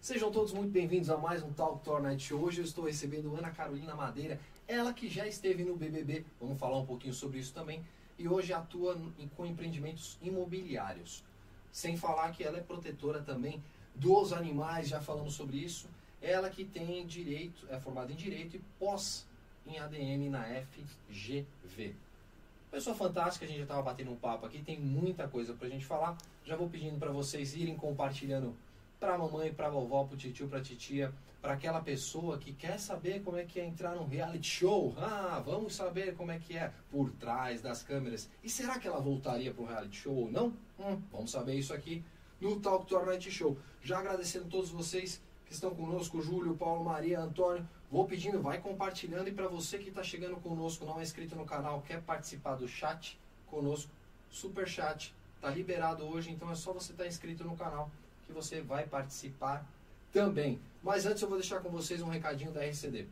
Sejam todos muito bem-vindos a mais um Talk Show. Hoje eu estou recebendo Ana Carolina Madeira, ela que já esteve no BBB, vamos falar um pouquinho sobre isso também, e hoje atua com empreendimentos imobiliários. Sem falar que ela é protetora também dos animais, já falamos sobre isso. Ela que tem direito, é formada em direito e pós em ADM na FGV. Pessoa fantástica, a gente já estava batendo um papo aqui, tem muita coisa para a gente falar. Já vou pedindo para vocês irem compartilhando para a mamãe, para a vovó, para o tio, para a titia, para aquela pessoa que quer saber como é que é entrar num reality show. Ah, vamos saber como é que é por trás das câmeras. E será que ela voltaria para um reality show ou não? Hum, vamos saber isso aqui no Talk Tour Night Show. Já agradecendo a todos vocês que estão conosco, Júlio, Paulo, Maria, Antônio. Vou pedindo, vai compartilhando e para você que está chegando conosco, não é inscrito no canal, quer participar do chat conosco, super chat, tá liberado hoje, então é só você estar tá inscrito no canal que você vai participar também. Mas antes eu vou deixar com vocês um recadinho da RCD.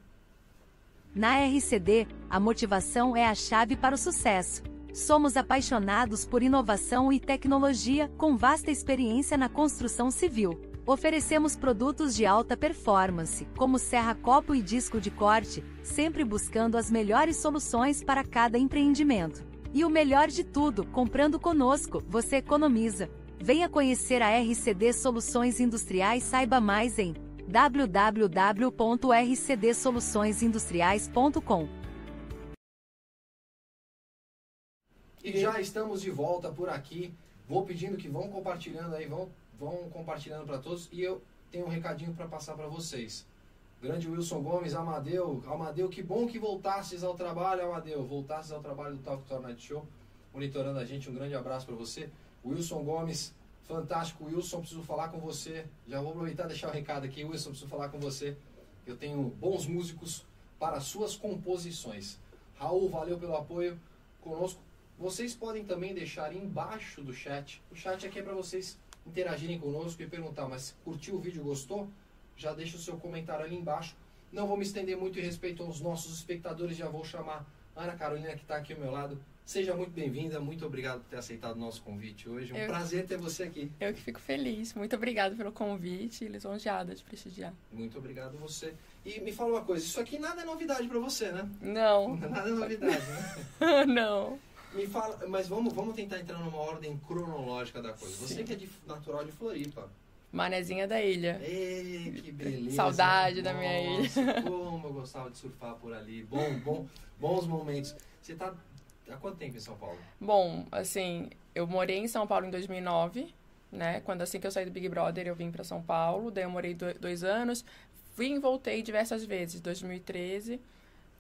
Na RCD, a motivação é a chave para o sucesso. Somos apaixonados por inovação e tecnologia, com vasta experiência na construção civil. Oferecemos produtos de alta performance, como serra-copo e disco de corte, sempre buscando as melhores soluções para cada empreendimento. E o melhor de tudo, comprando conosco, você economiza. Venha conhecer a RCD Soluções Industriais, saiba mais em www.rcdsoluçõesindustriais.com. E já estamos de volta por aqui. Vou pedindo que vão compartilhando aí, vão, vão compartilhando para todos. E eu tenho um recadinho para passar para vocês. Grande Wilson Gomes, Amadeu, Amadeu, que bom que voltasses ao trabalho, Amadeu. Voltasses ao trabalho do Talk Tour Night Show, monitorando a gente. Um grande abraço para você. Wilson Gomes, fantástico. Wilson, preciso falar com você. Já vou aproveitar e deixar o recado aqui. Wilson, preciso falar com você. Eu tenho bons músicos para suas composições. Raul, valeu pelo apoio conosco. Vocês podem também deixar embaixo do chat. O chat aqui é para vocês interagirem conosco e perguntar, mas curtiu o vídeo, gostou? Já deixa o seu comentário ali embaixo. Não vou me estender muito em respeito aos nossos espectadores, já vou chamar a Ana Carolina que está aqui ao meu lado Seja muito bem-vinda, muito obrigado por ter aceitado o nosso convite hoje. Um eu, prazer ter você aqui. Eu que fico feliz. Muito obrigado pelo convite, lisonjeada de prestigiar. Muito obrigado a você. E me fala uma coisa, isso aqui nada é novidade para você, né? Não. Nada é novidade, né? Não. Me fala, mas vamos, vamos tentar entrar numa ordem cronológica da coisa. Sim. Você que é de, natural de Floripa, Manezinha da ilha. Ei, que beleza. Saudade da minha Nossa, Como eu gostava de surfar por ali. Bom, bom, bons momentos. Você tá há quanto tempo em São Paulo? Bom, assim, eu morei em São Paulo em 2009, né? Quando assim que eu saí do Big Brother, eu vim para São Paulo. Daí eu morei dois anos. Vim e voltei diversas vezes. 2013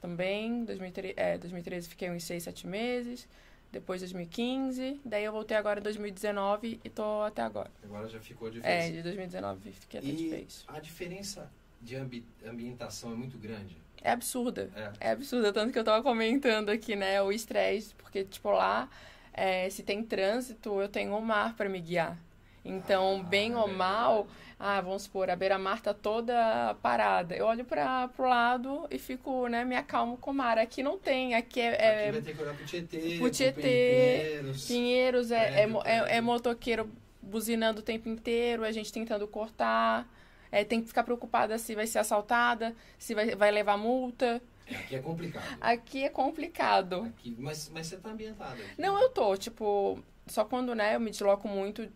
também. 2013, é, 2013 fiquei uns seis, sete meses depois 2015, daí eu voltei agora em 2019 e tô até agora. Agora já ficou de vez. É, de 2019 fiquei até e de vez. a diferença de ambi ambientação é muito grande? É absurda. É. é absurda, tanto que eu tava comentando aqui, né, o estresse, porque, tipo, lá, é, se tem trânsito, eu tenho o mar para me guiar. Então, ah, bem é ou mal, ah, vamos supor, a beira-mar tá toda parada. Eu olho para pro lado e fico, né, me acalmo com o mar. Aqui não tem, aqui é... é aqui vai ter que olhar pro Tietê, pro Tietê Pinheiros. Pinheiros, é, é, é, é, motoqueiro buzinando o tempo inteiro, a gente tentando cortar. É, tem que ficar preocupada se vai ser assaltada, se vai, vai levar multa. É, aqui é complicado. Aqui é complicado. Aqui, mas, mas você tá ambientada. Aqui, não, né? eu tô, tipo, só quando, né, eu me desloco muito,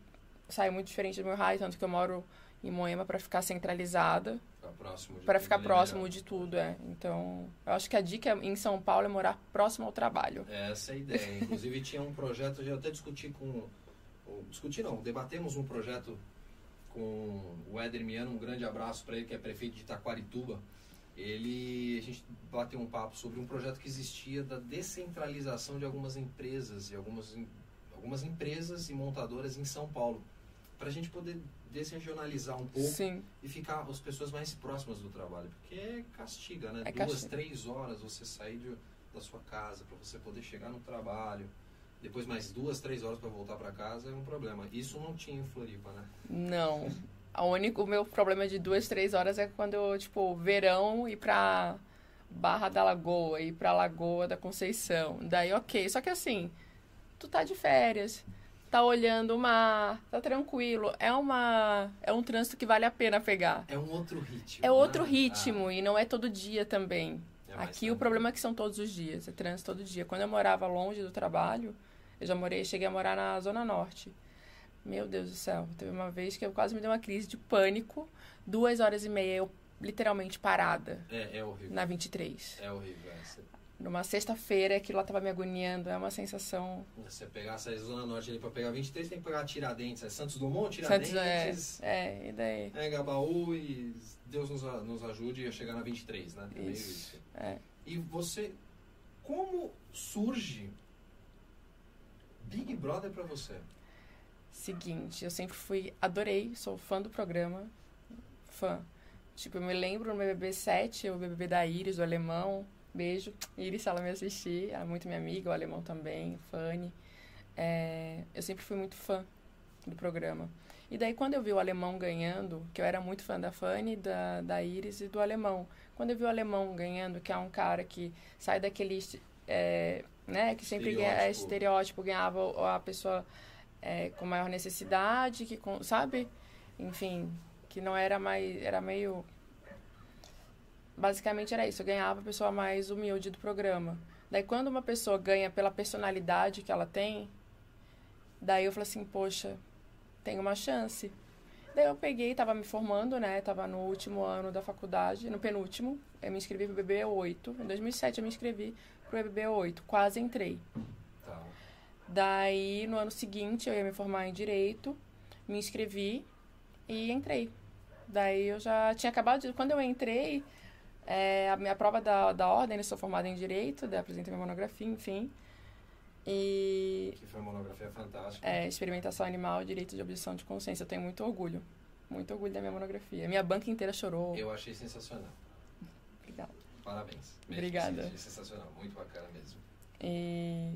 saio muito diferente do meu raio, tanto que eu moro em Moema para ficar centralizada. Para ficar próximo de tudo, é. Então, eu acho que a dica em São Paulo é morar próximo ao trabalho. É essa é a ideia. Inclusive, tinha um projeto, eu até discuti com. Discuti não, debatemos um projeto com o Éder Miano, um grande abraço para ele, que é prefeito de Itaquarituba. Ele, a gente bateu um papo sobre um projeto que existia da descentralização de algumas empresas e algumas, algumas empresas e montadoras em São Paulo, para a gente poder desregionalizar um pouco Sim. e ficar as pessoas mais próximas do trabalho. Porque é castiga, né? É Duas, castiga. três horas você sair de, da sua casa para você poder chegar no trabalho. Depois mais duas, três horas para voltar para casa é um problema. Isso não tinha em Floripa, né? Não. O único meu problema de duas, três horas é quando eu, tipo, verão ir pra Barra da Lagoa, ir pra Lagoa da Conceição. Daí, ok. Só que assim, tu tá de férias tá olhando o mar, tá tranquilo. É uma é um trânsito que vale a pena pegar. É um outro ritmo. É outro né? ritmo ah. e não é todo dia também. É Aqui o problema é que são todos os dias, é trânsito todo dia. Quando eu morava longe do trabalho, eu já morei, cheguei a morar na zona norte. Meu Deus do céu, teve uma vez que eu quase me dei uma crise de pânico, duas horas e meia eu literalmente parada. É, é horrível. Na 23. É horrível. É numa sexta-feira, aquilo lá tava me agoniando. É uma sensação. Você pegar essa Zona Norte ali pra pegar 23, tem que pegar Tiradentes. É Santos Dumont, Tiradentes. Santos, é, é, e daí? É, Gabaú e Deus nos, nos ajude a chegar na 23, né? É isso. isso. É. E você. Como surge Big Brother pra você? Seguinte, eu sempre fui. Adorei, sou fã do programa. Fã. Tipo, eu me lembro no BBB 7, o BBB da Iris, do alemão. Beijo. Iris, ela me assistir. É muito minha amiga, o alemão também, Fanny. É, eu sempre fui muito fã do programa. E daí, quando eu vi o alemão ganhando, que eu era muito fã da Fanny, da, da Iris e do alemão. Quando eu vi o alemão ganhando, que é um cara que sai daquele. É, né, que sempre estereótipo. É, estereótipo, ganhava a pessoa é, com maior necessidade, que sabe? Enfim, que não era mais. Era meio basicamente era isso, eu ganhava a pessoa mais humilde do programa. Daí quando uma pessoa ganha pela personalidade que ela tem, daí eu falei assim, poxa, tem uma chance. Daí eu peguei, tava me formando, né? Tava no último ano da faculdade, no penúltimo. Eu me inscrevi pro BB8. Em 2007 eu me inscrevi pro BB8, quase entrei. Tá. Daí no ano seguinte eu ia me formar em direito, me inscrevi e entrei. Daí eu já tinha acabado de. Quando eu entrei, é, a minha prova da, da ordem, eu sou formada em Direito, daí apresentei minha monografia, enfim. E... Que foi uma monografia fantástica. É, Experimentação Animal, Direito de Objeção de Consciência. Eu tenho muito orgulho. Muito orgulho da minha monografia. Minha banca inteira chorou. Eu achei sensacional. Parabéns. Mesmo, Obrigada. Achei sensacional. Muito bacana mesmo. E...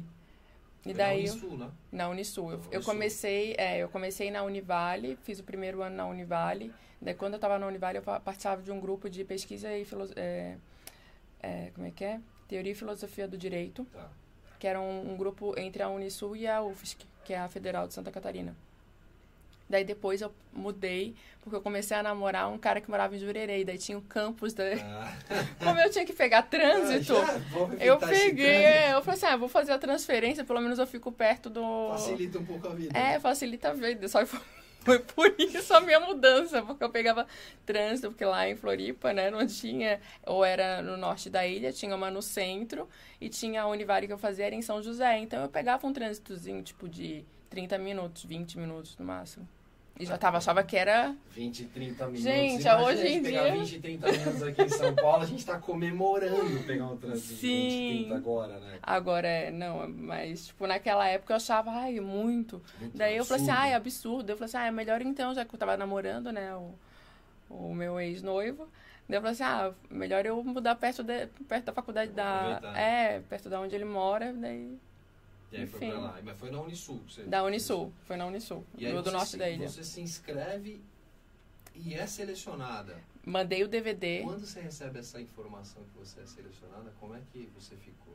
E daí, na Unisul, né? Na Unisul. Eu, eu, comecei, é, eu comecei na Univale, fiz o primeiro ano na Univale. Daí, quando eu estava na Univale, eu participava de um grupo de pesquisa e filosofia. É, é, como é que é? Teoria e Filosofia do Direito. Tá. Que era um, um, grupo entre a Unisul e a UFSC, que é a Federal de Santa Catarina. Daí depois eu mudei, porque eu comecei a namorar um cara que morava em Jurerê, daí tinha o campus da... Ah. Como eu tinha que pegar trânsito, ah, eu peguei, é, eu falei assim, ah, vou fazer a transferência, pelo menos eu fico perto do... Facilita um pouco a vida. É, facilita a vida, só Foi por isso a minha mudança, porque eu pegava trânsito, porque lá em Floripa, né, não tinha, ou era no norte da ilha, tinha uma no centro, e tinha a Univare que eu fazia era em São José. Então eu pegava um trânsitozinho, tipo, de 30 minutos, 20 minutos no máximo. E já tava, achava que era. 20, 30 minutos. Gente, Imagina hoje a gente em pegar dia- 20, 30 minutos aqui em São Paulo, a gente tá comemorando pegar um trânsito de Sim. 20, 30 agora, né? Agora é, não, mas, tipo, naquela época eu achava, ai, muito. Muito Daí eu falei assim, absurdo. ai, absurdo. Eu falei assim, ah, é melhor então, já que eu tava namorando, né, o, o meu ex-noivo. Daí eu falei assim, ah, melhor eu mudar perto, de, perto da faculdade da. Aproveitar. É, perto da onde ele mora, daí. E aí foi enfim. pra lá. Mas foi na Unisul. que Você... Da Unisul. Foi na Unisul. E aí do, norte se- da ilha. Você se inscreve e é selecionada. Mandei o DVD. Quando você recebe essa informação que você é selecionada, como é que você ficou?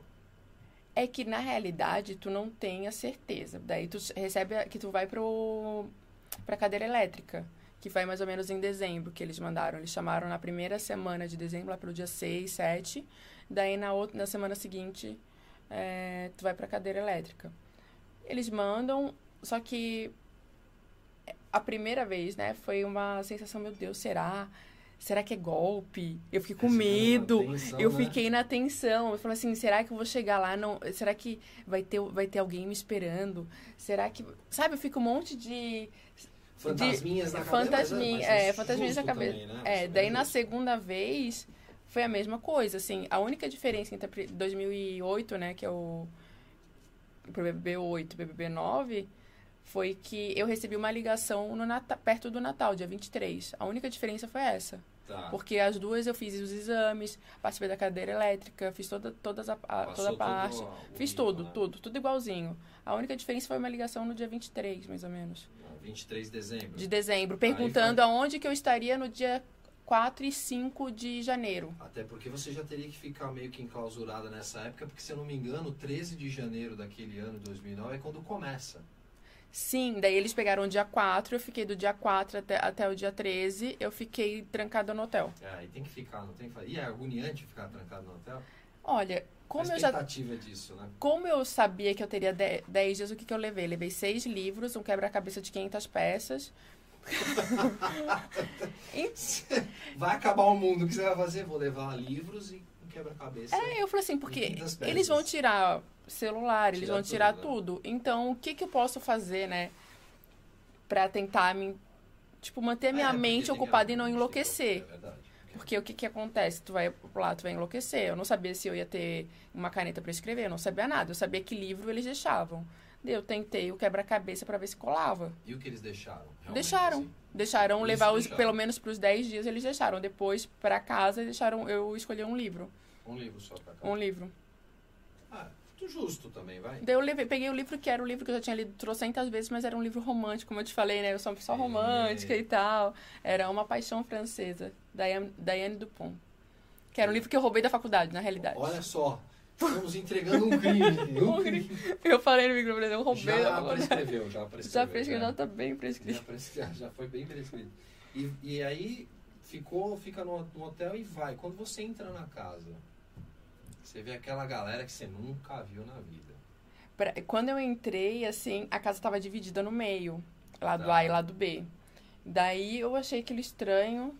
É que na realidade tu não tem a certeza. Daí tu recebe a- que tu vai pro pra cadeira elétrica, que vai mais ou menos em dezembro que eles mandaram. Eles chamaram na primeira semana de dezembro, lá pelo dia 6, 7. Daí na outra na semana seguinte é, tu vai pra cadeira elétrica. Eles mandam, só que a primeira vez, né, foi uma sensação, meu Deus, será? Será que é golpe? Eu fiquei com medo. tensão, Eu né? fiquei na tensão. Eu falei assim, será que eu vou chegar lá? Não, será que vai ter, vai ter alguém me esperando? Será que. Sabe, eu fico um monte de. Fantasminhas de, na cabeça. fantasminha, mas é, é fantasminhas na cabeça. também, né? É, daí na isso. segunda vez foi a mesma coisa, assim. A única diferença entre a pri- 2008, né, que é o pro BBB 8 e BBB 9, foi que eu recebi uma ligação no Nata- perto do Natal, dia 23. A única diferença foi essa. Tá. Porque as duas eu fiz os exames, participei da cadeira elétrica, fiz toda, todas a, a- toda a parte. o Fiz tudo, né? tudo, tudo igualzinho. A única diferença foi uma ligação no dia 23, mais ou menos, 23 de dezembro. de dezembro, perguntando aonde que eu estaria no dia 4 e 5 de janeiro. Até porque você já teria que ficar meio que enclausurada nessa época, porque se eu não me engano, 13 de janeiro daquele ano, 2009, é quando começa. Sim, daí eles pegaram o dia 4, eu fiquei do dia 4 até, até o dia 13, eu fiquei trancada no hotel. É, aí tem que ficar, não tem que fazer. E é agoniante ficar trancado no hotel? Olha, como eu já expectativa disso, né? Como eu sabia que eu teria 10 dias, o que, que eu levei? Levei seis livros, um quebra-cabeça de 500 peças. Vai acabar o mundo, o que você vai fazer? Vou levar livros e um quebra-cabeça. é, eu falei assim, porque 500 peças. eles vão tirar celular, eles Tirar vão tirar tudo, né? tudo. Então, o que, que eu posso fazer, né? Pra tentar me. Tipo, manter a minha É, mente ocupada e não enlouquecer. É verdade. Porque o que que acontece? Tu vai lá, tu vai enlouquecer. Eu não sabia se eu ia ter uma caneta pra escrever, eu não sabia nada. Eu sabia que livro eles deixavam. Eu tentei o quebra-cabeça pra ver se colava. E o que eles deixaram? Realmente, Deixaram. assim? Deixaram Isso levar os, deixaram. pelo menos pros 10 dias eles deixaram. Depois, pra casa, deixaram eu escolher um livro. Um livro só pra cá. Um livro. Ah, muito justo também, vai. Daí eu levei, peguei o livro que era o livro que eu já tinha lido trocentas vezes, mas era um livro romântico, como eu te falei, né? Eu sou uma pessoa Sim. romântica e tal. Era Uma Paixão Francesa, Diane, Diane Dupont. Que era um livro que eu roubei da faculdade, na realidade. Olha só, estamos entregando um crime. Um crime. Eu falei no microfone, eu roubei Já prescreveu, já prescreveu. Já prescreveu, já. já tá bem prescrito. Já, já- já foi bem prescrito. E, e aí ficou, fica no, no hotel e vai. Quando você entra na casa, você vê aquela galera que você nunca viu na vida. Pra- Quando eu entrei, assim, a casa tava dividida no meio. Lado Tá. A e lado B. Daí eu achei aquilo estranho.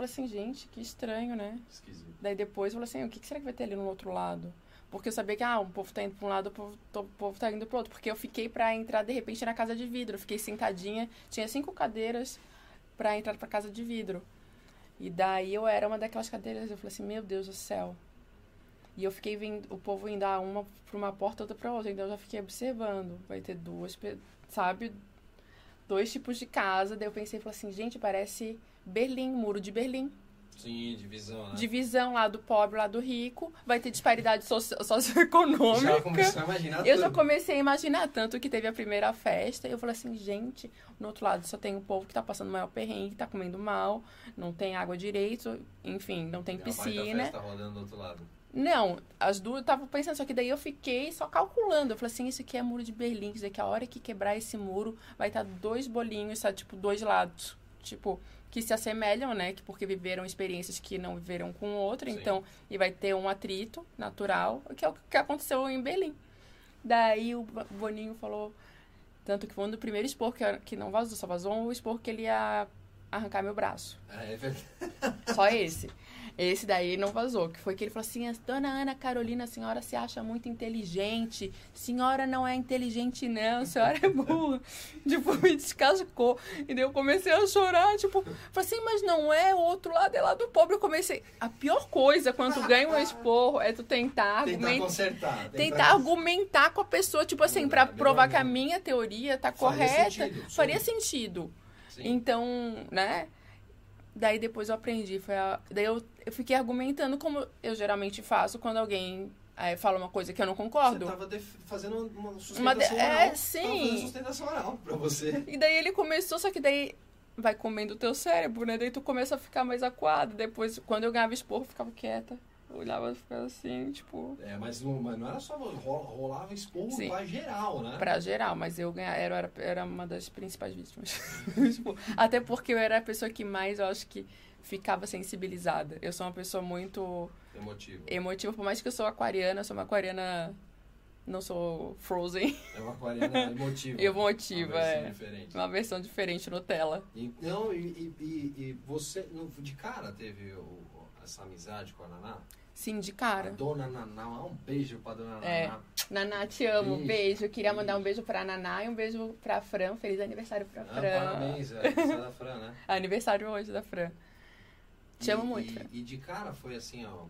Falei assim, gente, que estranho, né? Esquisito. Daí depois eu falei assim, o que será que vai ter ali no outro lado? Porque eu sabia que, ah, um povo tá indo pra um lado, o povo, to- o povo tá indo pro outro. Porque eu fiquei pra entrar, de repente, na casa de vidro. Eu fiquei sentadinha, tinha cinco cadeiras pra entrar pra casa de vidro. E daí eu era uma daquelas cadeiras, eu falei assim, meu Deus do céu. E eu fiquei vendo o povo indo ah, uma pra uma porta, outra pra outra. Então eu já fiquei observando. Vai ter duas, sabe? Dois tipos de casa. Daí eu pensei, falei assim, gente, parece Berlim, muro de Berlim Sim, divisão, né? divisão lá do pobre, lá do rico, vai ter disparidade socio- socioeconômica. Já começou a imaginar Eu já tudo. comecei a imaginar tanto que teve a primeira festa, e eu falei assim, gente, no outro lado só tem o povo que tá passando o maior perrengue, tá comendo mal, não tem água direito, enfim, não tem E a piscina. festa rodando do outro lado. Não, as duas eu tava pensando, só que daí eu fiquei só calculando. Eu falei assim, isso aqui é muro de Berlim, quer dizer que a hora que quebrar esse muro vai estar dois bolinhos, sabe, tipo, dois lados. Tipo, que se assemelham, né? Que porque viveram experiências que não viveram com o outro, Sim. então, e vai ter um atrito natural, que é o que aconteceu em Berlim. Daí o Bo- Boninho falou, Tanto que foi um do primeiro expor que, que não vazou, só vazou um expor que ele ia arrancar meu braço. Ah, é verdade. Só esse. Esse daí não vazou, que foi que ele falou assim, Dona Ana Carolina, a senhora se acha muito inteligente. Senhora não é inteligente, não, a senhora é burra. tipo, me descascou. E daí eu comecei a chorar, tipo, falei assim, mas não é, o outro lado é lado pobre. Eu comecei. A pior coisa quando tu ganha um esporro é tu tentar, Tentar argumentar. consertar. Tentar argumentar com a pessoa, tipo assim, pra Melhor provar que a minha teoria tá Faria correta. sentido, Faria sentido. Sim. Então, né? Daí depois eu aprendi. Foi a... Daí eu, eu fiquei argumentando como eu geralmente faço quando alguém eh, fala uma coisa que eu não concordo. Você tava def- fazendo uma sustentação Uma de- é, Tava sim. fazendo sustentação oral pra você. E daí ele começou, só que daí vai comendo o teu cérebro, né? Daí tu começa a ficar mais acuado. Depois, quando eu ganhava esporro, eu ficava quieta. Olhava e ficava assim, tipo, É, mas não, mas não era só ro- rolava esporro Sim. pra geral, né? pra geral. Mas eu ganhava, era, era, uma das principais vítimas. Tipo, até porque eu era a pessoa que mais, eu acho que, ficava sensibilizada. Eu sou uma pessoa muito Emotivo. emotiva, por mais que eu sou aquariana, eu sou uma aquariana. Não sou Frozen, É uma aquariana emotiva. emotiva, Uma versão é. diferente. Uma versão diferente Nutella. E, não, e, e, e- você, de cara, teve o- essa amizade com a Naná? Sim, de cara. dona Naná, um beijo pra dona É. Naná. Naná, te amo. Beijo, Beijo. Queria mandar um beijo. beijo pra Naná e um beijo pra Fran. Feliz aniversário pra Ah, Fran. parabéns, velho. Você é da Fran, né? Aniversário hoje da Fran. Te amo E- muito, E, Fran. e de cara foi assim, ó,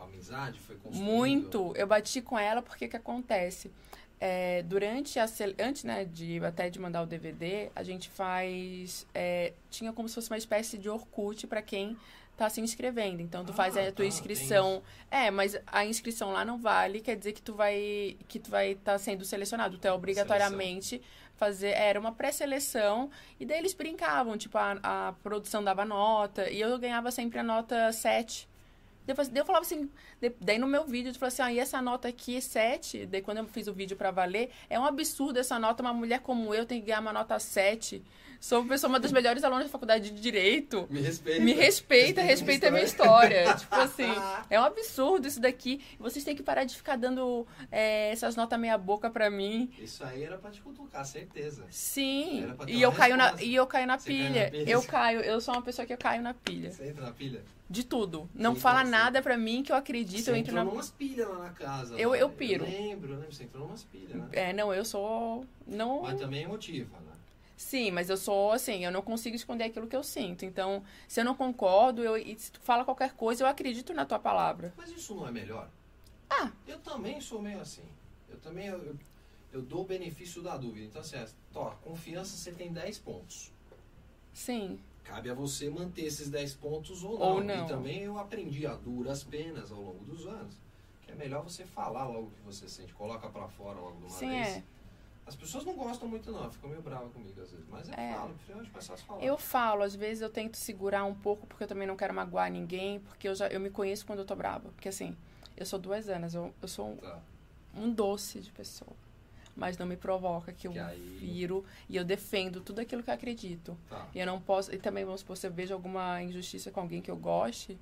a, amizade foi construída. Muito. Eu bati com ela porque que acontece? É, durante a antes né de até de mandar o DVD a gente faz é, tinha como se fosse uma espécie de Orkut para quem tá se inscrevendo então tu Ah, faz a tá, tua tem inscrição. é mas a inscrição lá não vale quer dizer que tu vai que tu vai estar sendo selecionado. Tu é obrigatoriamente fazer era uma pré-seleção e daí eles brincavam tipo a, a produção dava nota e eu ganhava sempre a nota 7 depois, daí eu falava assim, daí no meu vídeo eu falava assim, ah, e essa nota aqui é 7, daí quando eu fiz o vídeo pra valer, é um absurdo essa nota, uma mulher como eu tem que ganhar uma nota 7. Sou uma pessoa, uma das melhores alunas da faculdade de Direito. Me respeita. Me respeita, respeita a minha história. tipo assim, é um absurdo isso daqui. Vocês têm que parar de ficar dando é, essas notas meia boca pra mim. Isso aí era pra te cutucar, certeza. Sim. E eu caio na, e eu caio na na pilha. pilha. Eu caio, eu sou uma pessoa que eu caio na pilha. Você entra na pilha? De tudo. Não Sim, fala nada pra mim que eu acredito, Você eu entro entrou na numas pilhas lá na casa. Eu- eu piro. Eu lembro, eu lembro. Você entrou numas pilhas, né? É, não, eu sou. Não. Mas também é emotiva, né? Sim, mas eu sou assim, eu não consigo esconder aquilo que eu sinto. Então, se eu não concordo, eu, e se tu fala qualquer coisa, eu acredito na tua palavra. Mas isso não é melhor? Ah. Eu também sou meio assim. Eu também, eu, eu, dou o benefício da dúvida. Então, assim, ó, confiança você tem 10 pontos. Sim. Cabe a você manter esses 10 pontos ou não. Ou não. E também eu aprendi a duras penas ao longo dos anos. Que é melhor você falar logo o que você sente, coloca pra fora logo de uma Sim, vez. é. As pessoas não gostam muito não, ficam meio bravas comigo às vezes. Mas eu É. falo, prefiro de passar as falar. Eu falo, às vezes eu tento segurar um pouco, porque eu também não quero magoar ninguém, porque eu já eu me conheço quando eu tô brava. Porque assim, eu sou duas anos, eu, eu sou um, Tá. um doce de pessoa. Mas não me provoca, que eu Que aí- viro e eu defendo tudo aquilo que eu acredito. Tá. E eu não posso. E também, vamos supor, se eu vejo alguma injustiça com alguém que eu goste,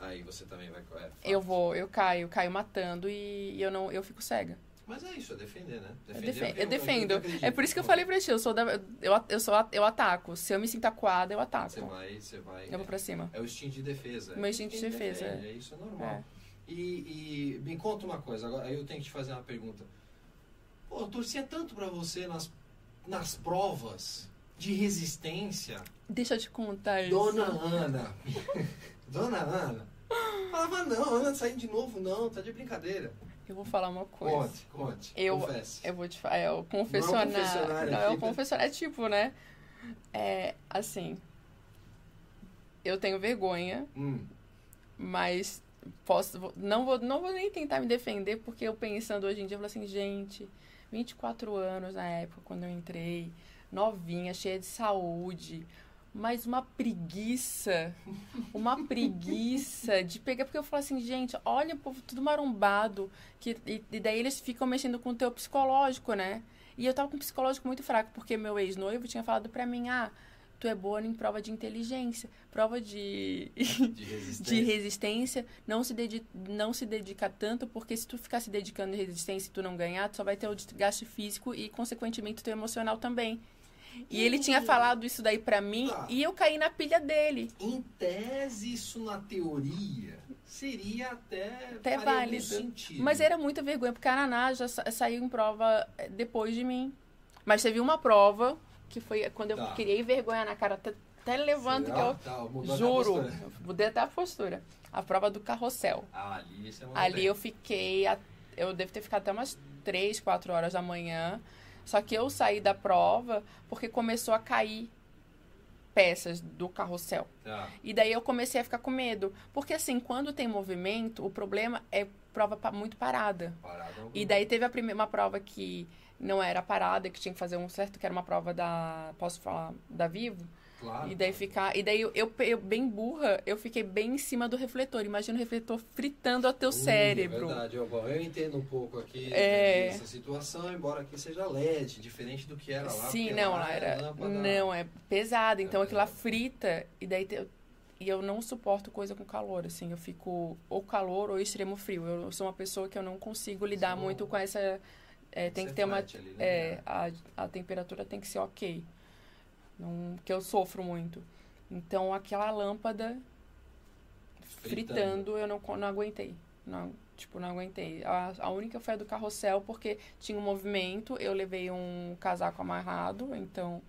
Aí você também vai. É, eu vou, eu caio, caio matando e, e eu não, eu fico cega. Mas é isso, é defender, né? Eu, Defender defe- o que eu defendo. acredito. É por isso que eu falei pra ti, eu sou da, eu, eu sou eu ataco. Se eu me sinto acuada, eu ataco. Você vai, você vai. Eu vou pra cima. É o instinto de defesa. Meu instinto de defesa, defende, É isso, é normal. É. E, e me conta uma coisa, agora eu tenho que te fazer uma pergunta. Pô, eu torcia tanto pra você nas, nas provas de resistência. Deixa eu te contar isso. Dona Ana. Dona Ana. Falava, não, Ana saindo de novo, não, tá de brincadeira. Eu vou falar uma coisa. Conte, conte. Eu- confesse. Eu vou te falar, é o confessionário. confessionário Não, é o confessionário, é tipo, né? É, assim, eu tenho vergonha, Hum, mas posso, não vou, não vou nem tentar me defender, porque eu pensando hoje em dia, eu falo assim, gente, 24 anos na época, quando eu entrei, novinha, cheia de saúde, mas uma preguiça, uma preguiça de pegar, porque eu falo assim, gente, olha o povo tudo marombado, que, e, e daí eles ficam mexendo com o teu psicológico, né? E eu tava com um psicológico muito fraco, porque meu ex-noivo tinha falado pra mim, ah, tu é boa em prova de inteligência, prova de, De resistência. de resistência, não se, dedi não se dedica tanto, porque se tu ficar se dedicando em resistência e tu não ganhar, tu só vai ter o desgaste físico e, consequentemente, o teu emocional também. E ele tinha falado isso daí pra mim Tá. e eu caí na pilha dele. Em tese, isso na teoria seria até, Até válido. sentido. Mas era muita vergonha, porque a Naná já sa- saiu em prova eh, depois de mim. Mas teve uma prova que foi quando eu Tá. criei vergonha na cara, até, até levanto que eu. Tá, a Juro, eu mudei até a postura. A prova do carrossel. Ah, ali não Ali eu fiquei. Eu devo ter ficado até umas 3, 4 horas da manhã. Só que eu saí da prova porque começou a cair peças do carrossel. Tá. E daí eu comecei a ficar com medo. Porque assim, quando tem movimento, o problema é prova muito parada. Parada E daí teve a primeira uma prova que não era parada, que tinha que fazer um certo, que era uma prova da. Posso falar? Da Vivo? Claro. E daí ficar. E daí eu, eu, eu, bem burra, eu fiquei bem em cima do refletor. Imagina o refletor fritando o teu Ui, cérebro. É verdade, eu, bom, eu entendo um pouco aqui É. dessa situação, embora aqui seja LED, diferente do que era lá. Sim, não, lá é era. lâmpada- Não, é pesado. Então É aquilo lá frita. E daí. te- E eu não suporto coisa com calor, assim. Eu fico ou calor ou extremo frio. Eu sou uma pessoa que eu não consigo lidar Sim. muito com essa. é, tem Você que ter uma. ali, né? É, a, a temperatura tem que ser ok. Não, que eu sofro muito. Então aquela lâmpada Fritando. fritando, eu não, não aguentei. Não, tipo, não aguentei. A, a única foi a do carrossel, porque tinha um movimento, eu levei um casaco amarrado, então,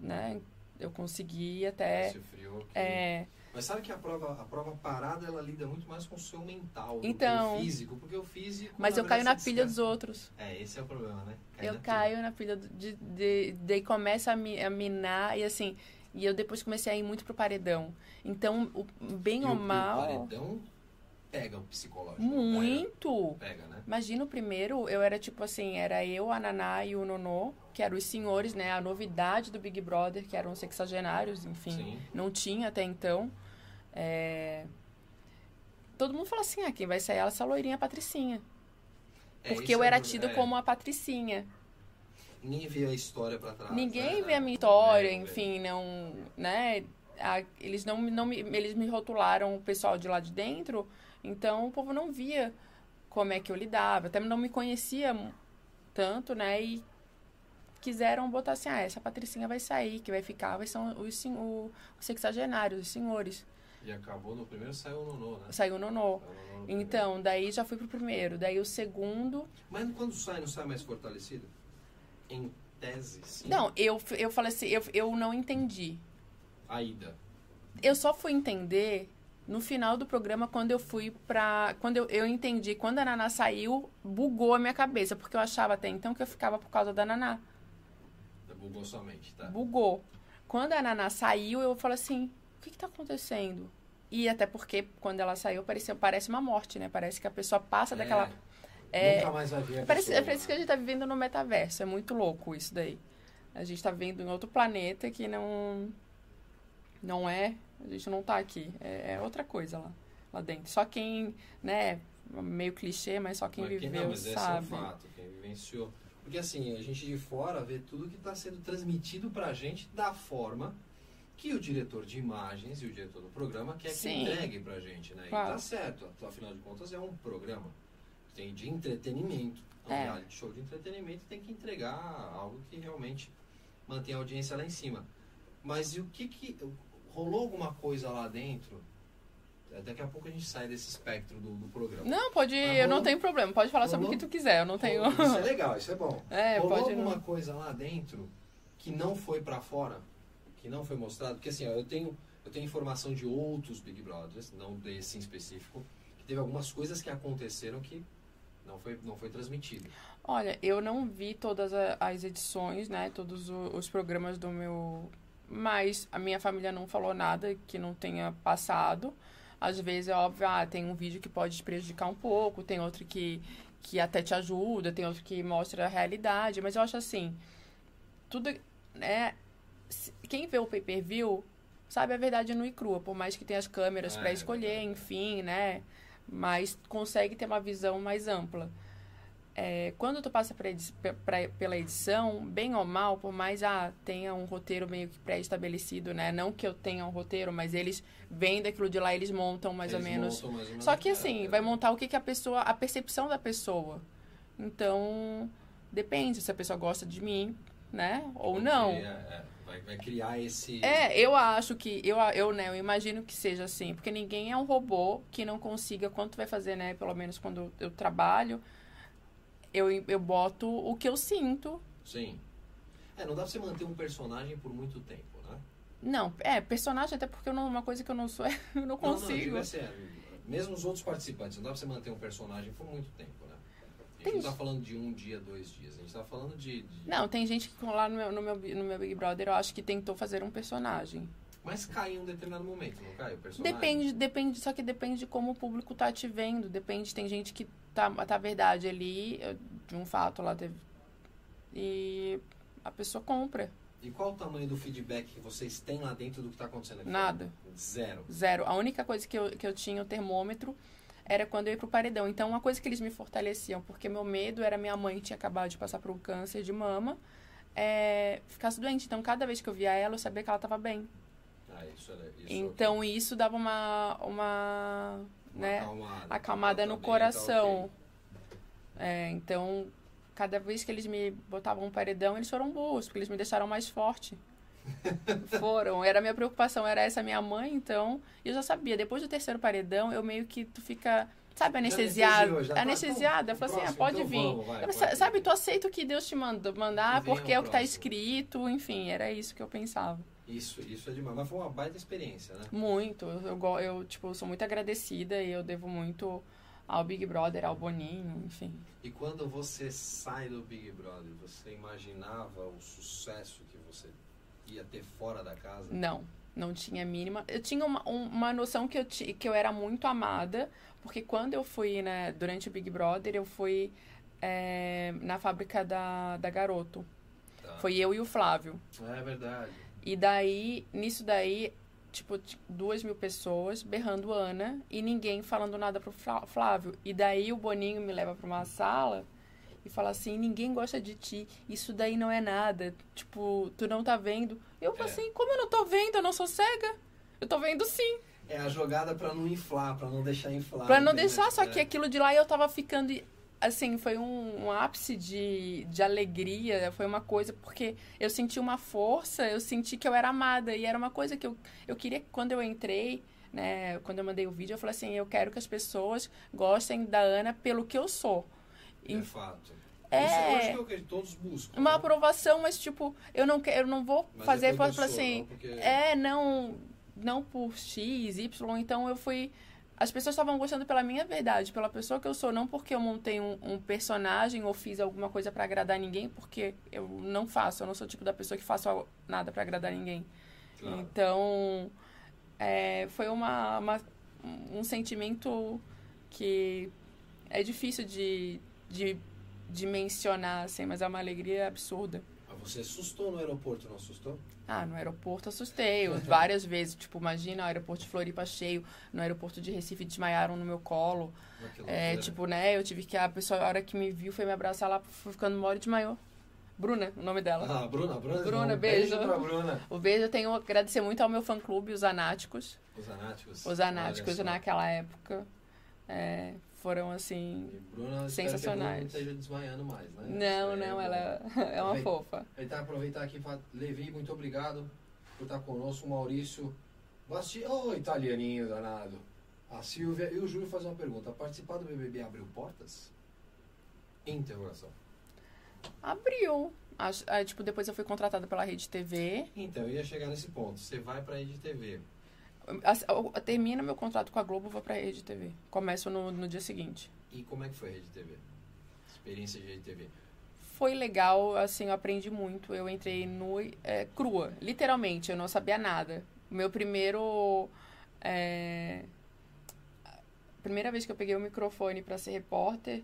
né, eu consegui até. Esse frio aqui. É, Mas sabe que a prova, a prova parada ela lida muito mais com o seu mental do Então. que o físico, porque o físico. mas eu caio na pilha dos outros. É, esse é o problema, né? Cai Eu na pilha. caio na pilha do- de, de, daí começa a, mi, a minar e assim. E eu depois comecei a ir muito pro paredão. Então, o, bem E ou o- mal. O paredão pega o psicológico. Muito! Pega, pega, né? Imagina o primeiro, eu era tipo assim, era eu, a Naná e o Nonô, que eram os senhores, né? A novidade do Big Brother, que eram sexagenários, enfim. Sim. Não tinha até então. É, Todo mundo fala assim, ah, quem vai sair é essa loirinha Patricinha. É, Porque eu é o era tido É, como a Patricinha. Ninguém vê a história pra trás. Ninguém né? vê a minha história, vê. enfim, não, né? A- eles não, não me, eles me rotularam o pessoal de lá de dentro, então o povo não via como é que eu lidava, até não me conhecia tanto, né? E quiseram botar assim, ah, essa Patricinha vai sair, que vai ficar, vai ser os, o- os sexagenários, os senhores. E acabou no primeiro, saiu o Nonô, né? Saiu o Nonô. Saiu. Então, daí já fui pro primeiro, daí o segundo, Mas quando sai, não sai mais fortalecido? Em tese, sim. não, eu, eu falei assim, eu, eu não entendi. A ida. Eu só fui entender no final do programa quando eu fui pra. Quando eu, eu entendi, quando a Naná saiu, bugou a minha cabeça, porque eu achava até então que eu ficava por causa da Naná. Bugou sua mente, tá? Bugou. Quando a Naná saiu, eu falei assim: que, que tá acontecendo? E até porque quando ela saiu, parecia, parece uma morte, né? Parece que a pessoa passa daquela. É, Nunca mais vai ver a Parece, pessoa, parece que a gente tá vivendo no metaverso. É muito louco isso daí. A gente tá vivendo em outro planeta que não. Não é. A gente não tá aqui. É, é outra coisa lá, lá dentro. Só quem, né? Meio clichê, mas só quem Mas viveu não, mas sabe. esse é um fato, quem vivenciou. Porque assim, a gente de fora vê tudo que está sendo transmitido pra gente da forma que o diretor de imagens e o diretor do programa quer que Sim. entregue pra gente, né? Claro. E tá certo, afinal de contas é um programa tem de entretenimento. É um É. reality show de entretenimento tem que entregar algo que realmente mantém a audiência lá em cima. Mas e o que que rolou alguma coisa lá dentro? Daqui a pouco a gente sai desse espectro do, do programa. Não, pode. Eu não rolou- tenho problema. Pode falar sobre o rolou- que tu quiser. Eu não tenho. Rolou- Isso é legal, isso é bom. É, Rolou pode. alguma coisa lá dentro que não foi pra fora, que não foi mostrado? Porque assim, ó, eu tenho eu tenho informação de outros Big Brothers, não desse em específico, que teve algumas coisas que aconteceram que não foi não foi transmitido. Olha, eu não vi todas as edições, né? Todos os programas do meu. Mas a minha família não falou nada que não tenha passado. Às vezes é óbvio, ah, tem um vídeo que pode te prejudicar um pouco, tem outro que, que até te ajuda, tem outro que mostra a realidade. Mas eu acho assim, tudo, né? Quem vê o pay-per-view sabe a verdade nua e crua, por mais que tenha as câmeras É, para escolher, é. enfim, né? Mas consegue ter uma visão mais ampla. é, quando tu passa pra pra, pela edição, bem ou mal, por mais ah, tenha um roteiro meio que pré-estabelecido, né? Não que eu tenha um roteiro, mas eles vêm daquilo de lá, eles montam mais Eles ou menos. montam mais ou menos Só que é, assim, é. vai montar o que, que a pessoa. a percepção da pessoa. Então, depende se a pessoa gosta de mim, né? Ou não. é, é, vai, vai criar esse. É, eu acho que, eu, eu, né, eu imagino que seja assim, porque ninguém é um robô que não consiga, quando tu vai fazer, né, pelo menos quando eu trabalho, eu, eu boto o que eu sinto. Sim. É, não dá pra você manter um personagem por muito tempo, né? Não, é, personagem, até porque eu não, uma coisa que eu não sou, eu não Não, não, consigo. digo assim, é, mesmo os outros participantes, não dá pra você manter um personagem por muito tempo, né? A gente Tem- não tá falando de um dia, dois dias. A gente tá falando de. de- Não, tem gente que lá no meu, no, meu, no meu Big Brother eu acho que tentou fazer um personagem. Mas cai em um determinado momento, não cai o personagem? Depende, depende, só que depende de como o público tá te vendo. Depende, tem gente que tá, tá verdade ali, de um fato lá teve. E a pessoa compra. E qual o tamanho do feedback que vocês têm lá dentro do que tá acontecendo aqui? Nada. Zero. Zero. A única coisa que eu, que eu tinha o termômetro era quando eu ia pro paredão. Então, uma coisa que eles me fortaleciam, porque meu medo era minha mãe tinha acabado de passar por um câncer de mama, é, ficasse doente. Então, cada vez que eu via ela, eu sabia que ela estava bem. Ah, isso era. Isso Então, isso dava uma, uma, Uma né, acalmada. acalmada Tá no tá coração. ok. É, então, cada vez que eles me botavam um paredão, eles foram burros, porque eles me deixaram mais forte. Foram. Era a minha preocupação, era essa minha mãe, então. E eu já sabia. Depois do terceiro paredão, eu meio que tu fica, sabe, anestesiado. já tá, anestesiada. Eu falei assim, ah, pode então vir. vamos, vai, pode sa- vir. sabe, tu aceita o que Deus te manda, mandar, porque é o que tá próximo. escrito, enfim, era isso que eu pensava. Isso, isso é demais. Mas foi uma baita experiência, né? Muito. Eu, eu, eu, tipo, sou muito agradecida e eu devo muito ao Big Brother, ao Boninho, enfim. E quando você sai do Big Brother, você imaginava o sucesso que você ia ter fora da casa? Não, não tinha a mínima. Eu tinha uma, um- uma noção que eu, que eu era muito amada, porque quando eu fui, né, durante o Big Brother, eu fui é, na fábrica da, da Garoto. Tá. Foi eu e o Flávio. É verdade. E daí, nisso daí, tipo, duas mil pessoas berrando Ana e ninguém falando nada pro Flá- Flávio. E daí o Boninho me leva pra uma sala e fala assim, ninguém gosta de ti, isso daí não é nada. Tipo, tu não tá vendo. Eu falo É. assim, como eu não tô vendo? Eu não sou cega. Eu tô vendo sim. É a jogada pra não inflar, pra não deixar inflar. Pra não entendeu? deixar, só É. que aquilo de lá eu tava ficando. Assim, foi um, um ápice de, de alegria, foi uma coisa, porque eu senti uma força, eu senti que eu era amada, e era uma coisa que eu, eu queria, que quando eu entrei, né, quando eu mandei o vídeo, eu falei assim: eu quero que as pessoas gostem da Ana pelo que eu sou. É fato. É. Isso eu acho que é o que todos buscam. Uma né? aprovação, mas tipo, eu não quero, eu não vou Mas fazer, é que eu sou, assim, não porque- é, não, não por X, Y, então eu fui. As pessoas estavam gostando pela minha verdade, pela pessoa que eu sou, não porque eu montei um, um personagem ou fiz alguma coisa pra agradar ninguém, porque eu não faço, eu não sou o tipo da pessoa que faço nada pra agradar ninguém. Claro. Então, é, foi uma, uma- um sentimento que é difícil de, de, de mencionar, assim, mas é uma alegria absurda. Mas você assustou no aeroporto, não assustou? Ah, no aeroporto assustei várias vezes. Tipo, imagina o aeroporto de Floripa cheio, no aeroporto de Recife desmaiaram no meu colo. É, tipo, né, eu tive que, a pessoa, a hora que me viu, foi me abraçar lá, foi ficando mole de maior. Bruna, o nome dela. Ah, Bruna, Bruna. Bruna, um beijo. pra Bruna. O beijo eu tenho que agradecer muito ao meu fã-clube, os Anáticos. Os anáticos. Os Anáticos, naquela época, é, foram, assim... Bruna, Sensacionais. Bruna não esteja desmaiando mais, né? Não, não, é ela é uma Bem, fofa. Então, aproveitar aqui Levi, muito obrigado por estar conosco. O Maurício, Basti... Ô, italianinho danado. A Silvia e o Júlio fazem uma pergunta. Participar do BBB abriu portas? Interrogação. Abriu. Acho- aí, tipo, depois eu fui contratada pela Rede TV. Então, eu ia chegar nesse ponto. Você vai pra Rede TV. Termina meu contrato com a Globo, vou pra Rede TV. Começo no, no dia seguinte. E como é que foi a Rede TV? Experiência de Rede TV. Foi legal, assim, eu aprendi muito. Eu entrei no, é, crua, literalmente, eu não sabia nada. Meu primeiro. É, a primeira vez que eu peguei o microfone para ser repórter,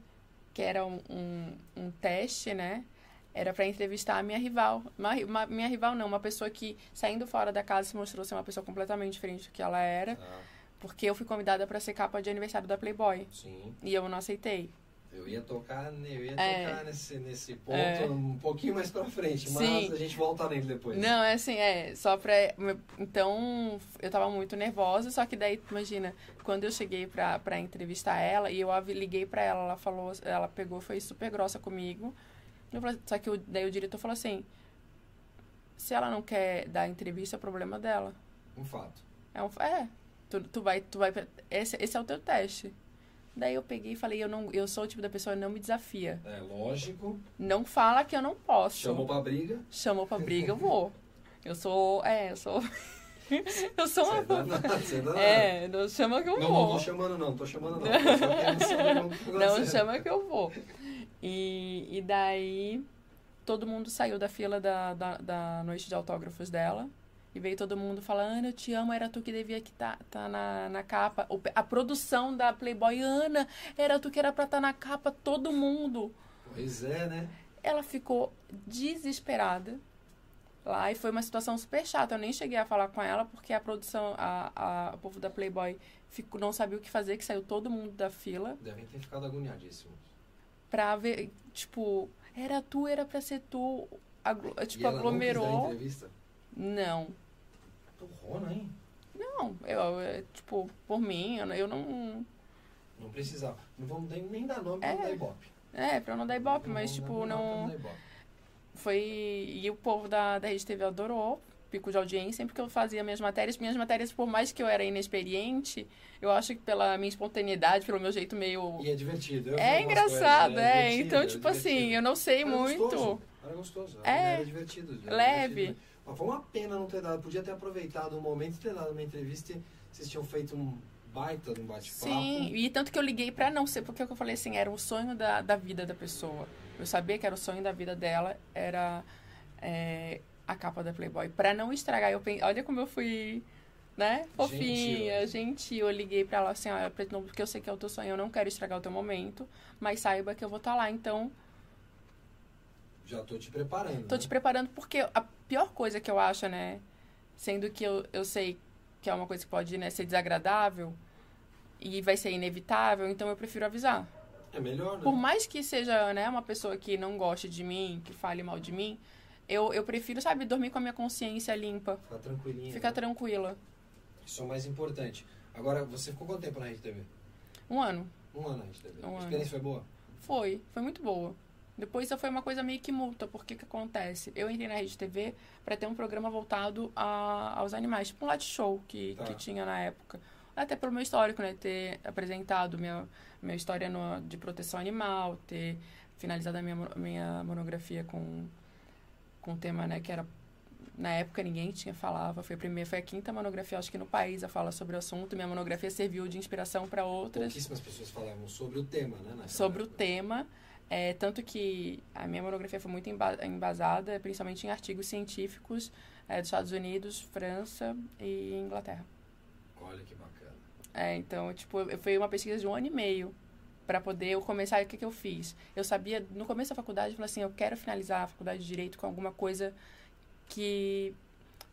que era um, um, um teste, né? Era para entrevistar a minha rival. Uma, uma- minha rival não, uma pessoa que, saindo fora da casa, se mostrou ser uma pessoa completamente diferente do que ela era. Tá? Porque eu fui convidada para ser capa de aniversário da Playboy. Sim. E eu não aceitei. Eu ia tocar, eu ia É. tocar nesse, nesse ponto É. um pouquinho mais pra frente, mas Sim. a gente volta nele depois. Não, é assim, é, só pra. Então, eu tava muito nervosa, só que daí, imagina, quando eu cheguei pra, pra entrevistar ela e eu liguei pra ela, ela falou, ela pegou, foi super grossa comigo. Só que o- daí o diretor falou assim: se ela não quer dar entrevista, é problema dela. Um fato. É, um, é tu, tu vai, tu vai, esse, esse é o teu teste. Daí eu peguei e falei, eu, não, eu sou o tipo da pessoa que não me desafia. É lógico. Não fala que eu não posso. Chamou pra briga. Chamou pra briga, eu vou. Eu sou. É, eu sou. eu sou é uma. danado, você é. É, não chama que eu Não, vou. não tô chamando não, tô chamando não. Tô saber como que Não aconteceu. chama que eu vou. E, e daí todo mundo saiu da fila da, da, da noite de autógrafos dela. E veio todo mundo falando, Ana, eu te amo, era tu que devia estar tá, tá na, na capa. A produção da Playboy, Ana, era tu que era pra estar na capa, todo mundo. Pois é, né? Ela ficou desesperada lá e foi uma situação super chata. Eu nem cheguei a falar com ela porque a produção, a, a, o povo da Playboy ficou, não sabia o que fazer, que saiu todo mundo da fila Devem ter ficado agoniadíssimos. Pra ver, tipo, era tu, era pra ser tu. Aglo- tipo, Não, aglomerou. Não. Torrona, hein? Não, eu, eu, tipo, por mim, eu, não- eu não. Não precisava. Não vamos nem, nem dar nome pra É. não dar ibope. É, pra não dar ibope, mas, vamos tipo, pra não. ibope. Foi. E o povo da, da Rede TV adorou, pico de audiência, sempre que eu fazia minhas matérias. Minhas matérias, por mais que eu era inexperiente, eu acho que pela minha espontaneidade, pelo meu jeito meio. E é divertido. eu É engraçado, coisas, é. divertido, Então, é tipo assim, divertido. eu não sei Era muito. Gostoso. Era gostoso. É. Era divertido. era Leve. divertido. Mas foi uma pena não ter dado. Podia ter aproveitado o momento e ter dado uma entrevista e vocês tinham feito um baita de um bate-papo. Sim, e tanto que eu liguei pra não ser, porque é o que eu falei assim, era o sonho da, da vida da pessoa. Eu sabia que era o sonho da vida dela, era é, a capa da Playboy. Pra não estragar, eu pensei, olha como eu fui, né, fofinha, Gentil. gentil. Eu liguei pra ela assim, olha, porque eu sei que é o teu sonho, eu não quero estragar o teu momento, mas saiba que eu vou estar lá, então Já tô te preparando. Tô né? te preparando porque a pior coisa que eu acho, né? Sendo que eu, eu sei que é uma coisa que pode né, ser desagradável e vai ser inevitável, então eu prefiro avisar. É melhor, né? Por mais que seja né, uma pessoa que não goste de mim, que fale mal de mim, eu, eu prefiro, sabe, dormir com a minha consciência limpa, Ficar tranquilinho. ficar né? tranquila. Isso é o mais importante. Agora, você ficou quanto tempo na Rede TV? Um ano. Um ano na Rede TV. Um a experiência foi boa? Foi, foi muito boa. Depois foi uma coisa meio que multa, porque que acontece? Eu entrei na Rede TV para ter um programa voltado a, aos animais, tipo um light show que, Tá. que tinha na época. Até pelo meu histórico, né? Ter apresentado minha, minha história no, de proteção animal, ter finalizado a minha, minha monografia com, com um tema, né, que era. Na época ninguém tinha falava, foi a primeira, foi a quinta monografia, acho que no país, a fala sobre o assunto. Minha monografia serviu de inspiração para outras Pouquíssimas pessoas falavam sobre o tema, né? sobre o época. tema. É, tanto que a minha monografia foi muito emba- embasada, principalmente em artigos científicos é, dos Estados Unidos, França e Inglaterra. Olha que bacana. É, então, tipo, foi uma pesquisa de um ano e meio para poder eu começar. E o que, que eu fiz? Eu sabia, no começo da faculdade, eu falei assim: eu quero finalizar a faculdade de Direito com alguma coisa que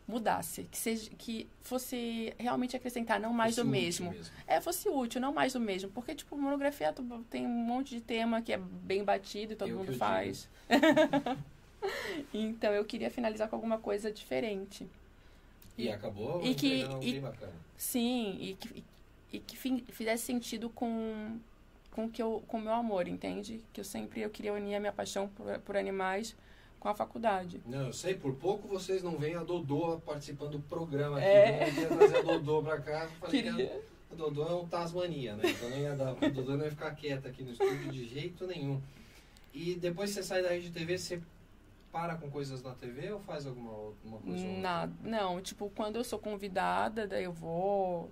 mudasse, que, seja, que fosse realmente acrescentar, não mais Fosse do útil mesmo. É, fosse útil, não mais do mesmo. Porque, tipo, monografia tem um monte de tema que é bem batido e todo Eu que mundo faz. então, eu queria finalizar com alguma coisa diferente. E acabou E que- e- bem bacana. Sim, e que, e que fin- fizesse sentido com com que eu, com o meu amor, entende? Que eu sempre eu queria unir a minha paixão por, por animais com a faculdade. Não, eu sei, por pouco vocês não veem a Dodô participando do programa aqui. É. Eu não queria trazer a Dodô pra cá. Falei que Queria. a Dodô é um Tasmania, né? Então não ia dar, a Dodô não ia ficar quieta aqui no estúdio de jeito nenhum. E depois você sai da Rede TV, você para com coisas na TV ou faz alguma alguma coisa? Nada, não, tipo, quando eu sou convidada, daí eu vou,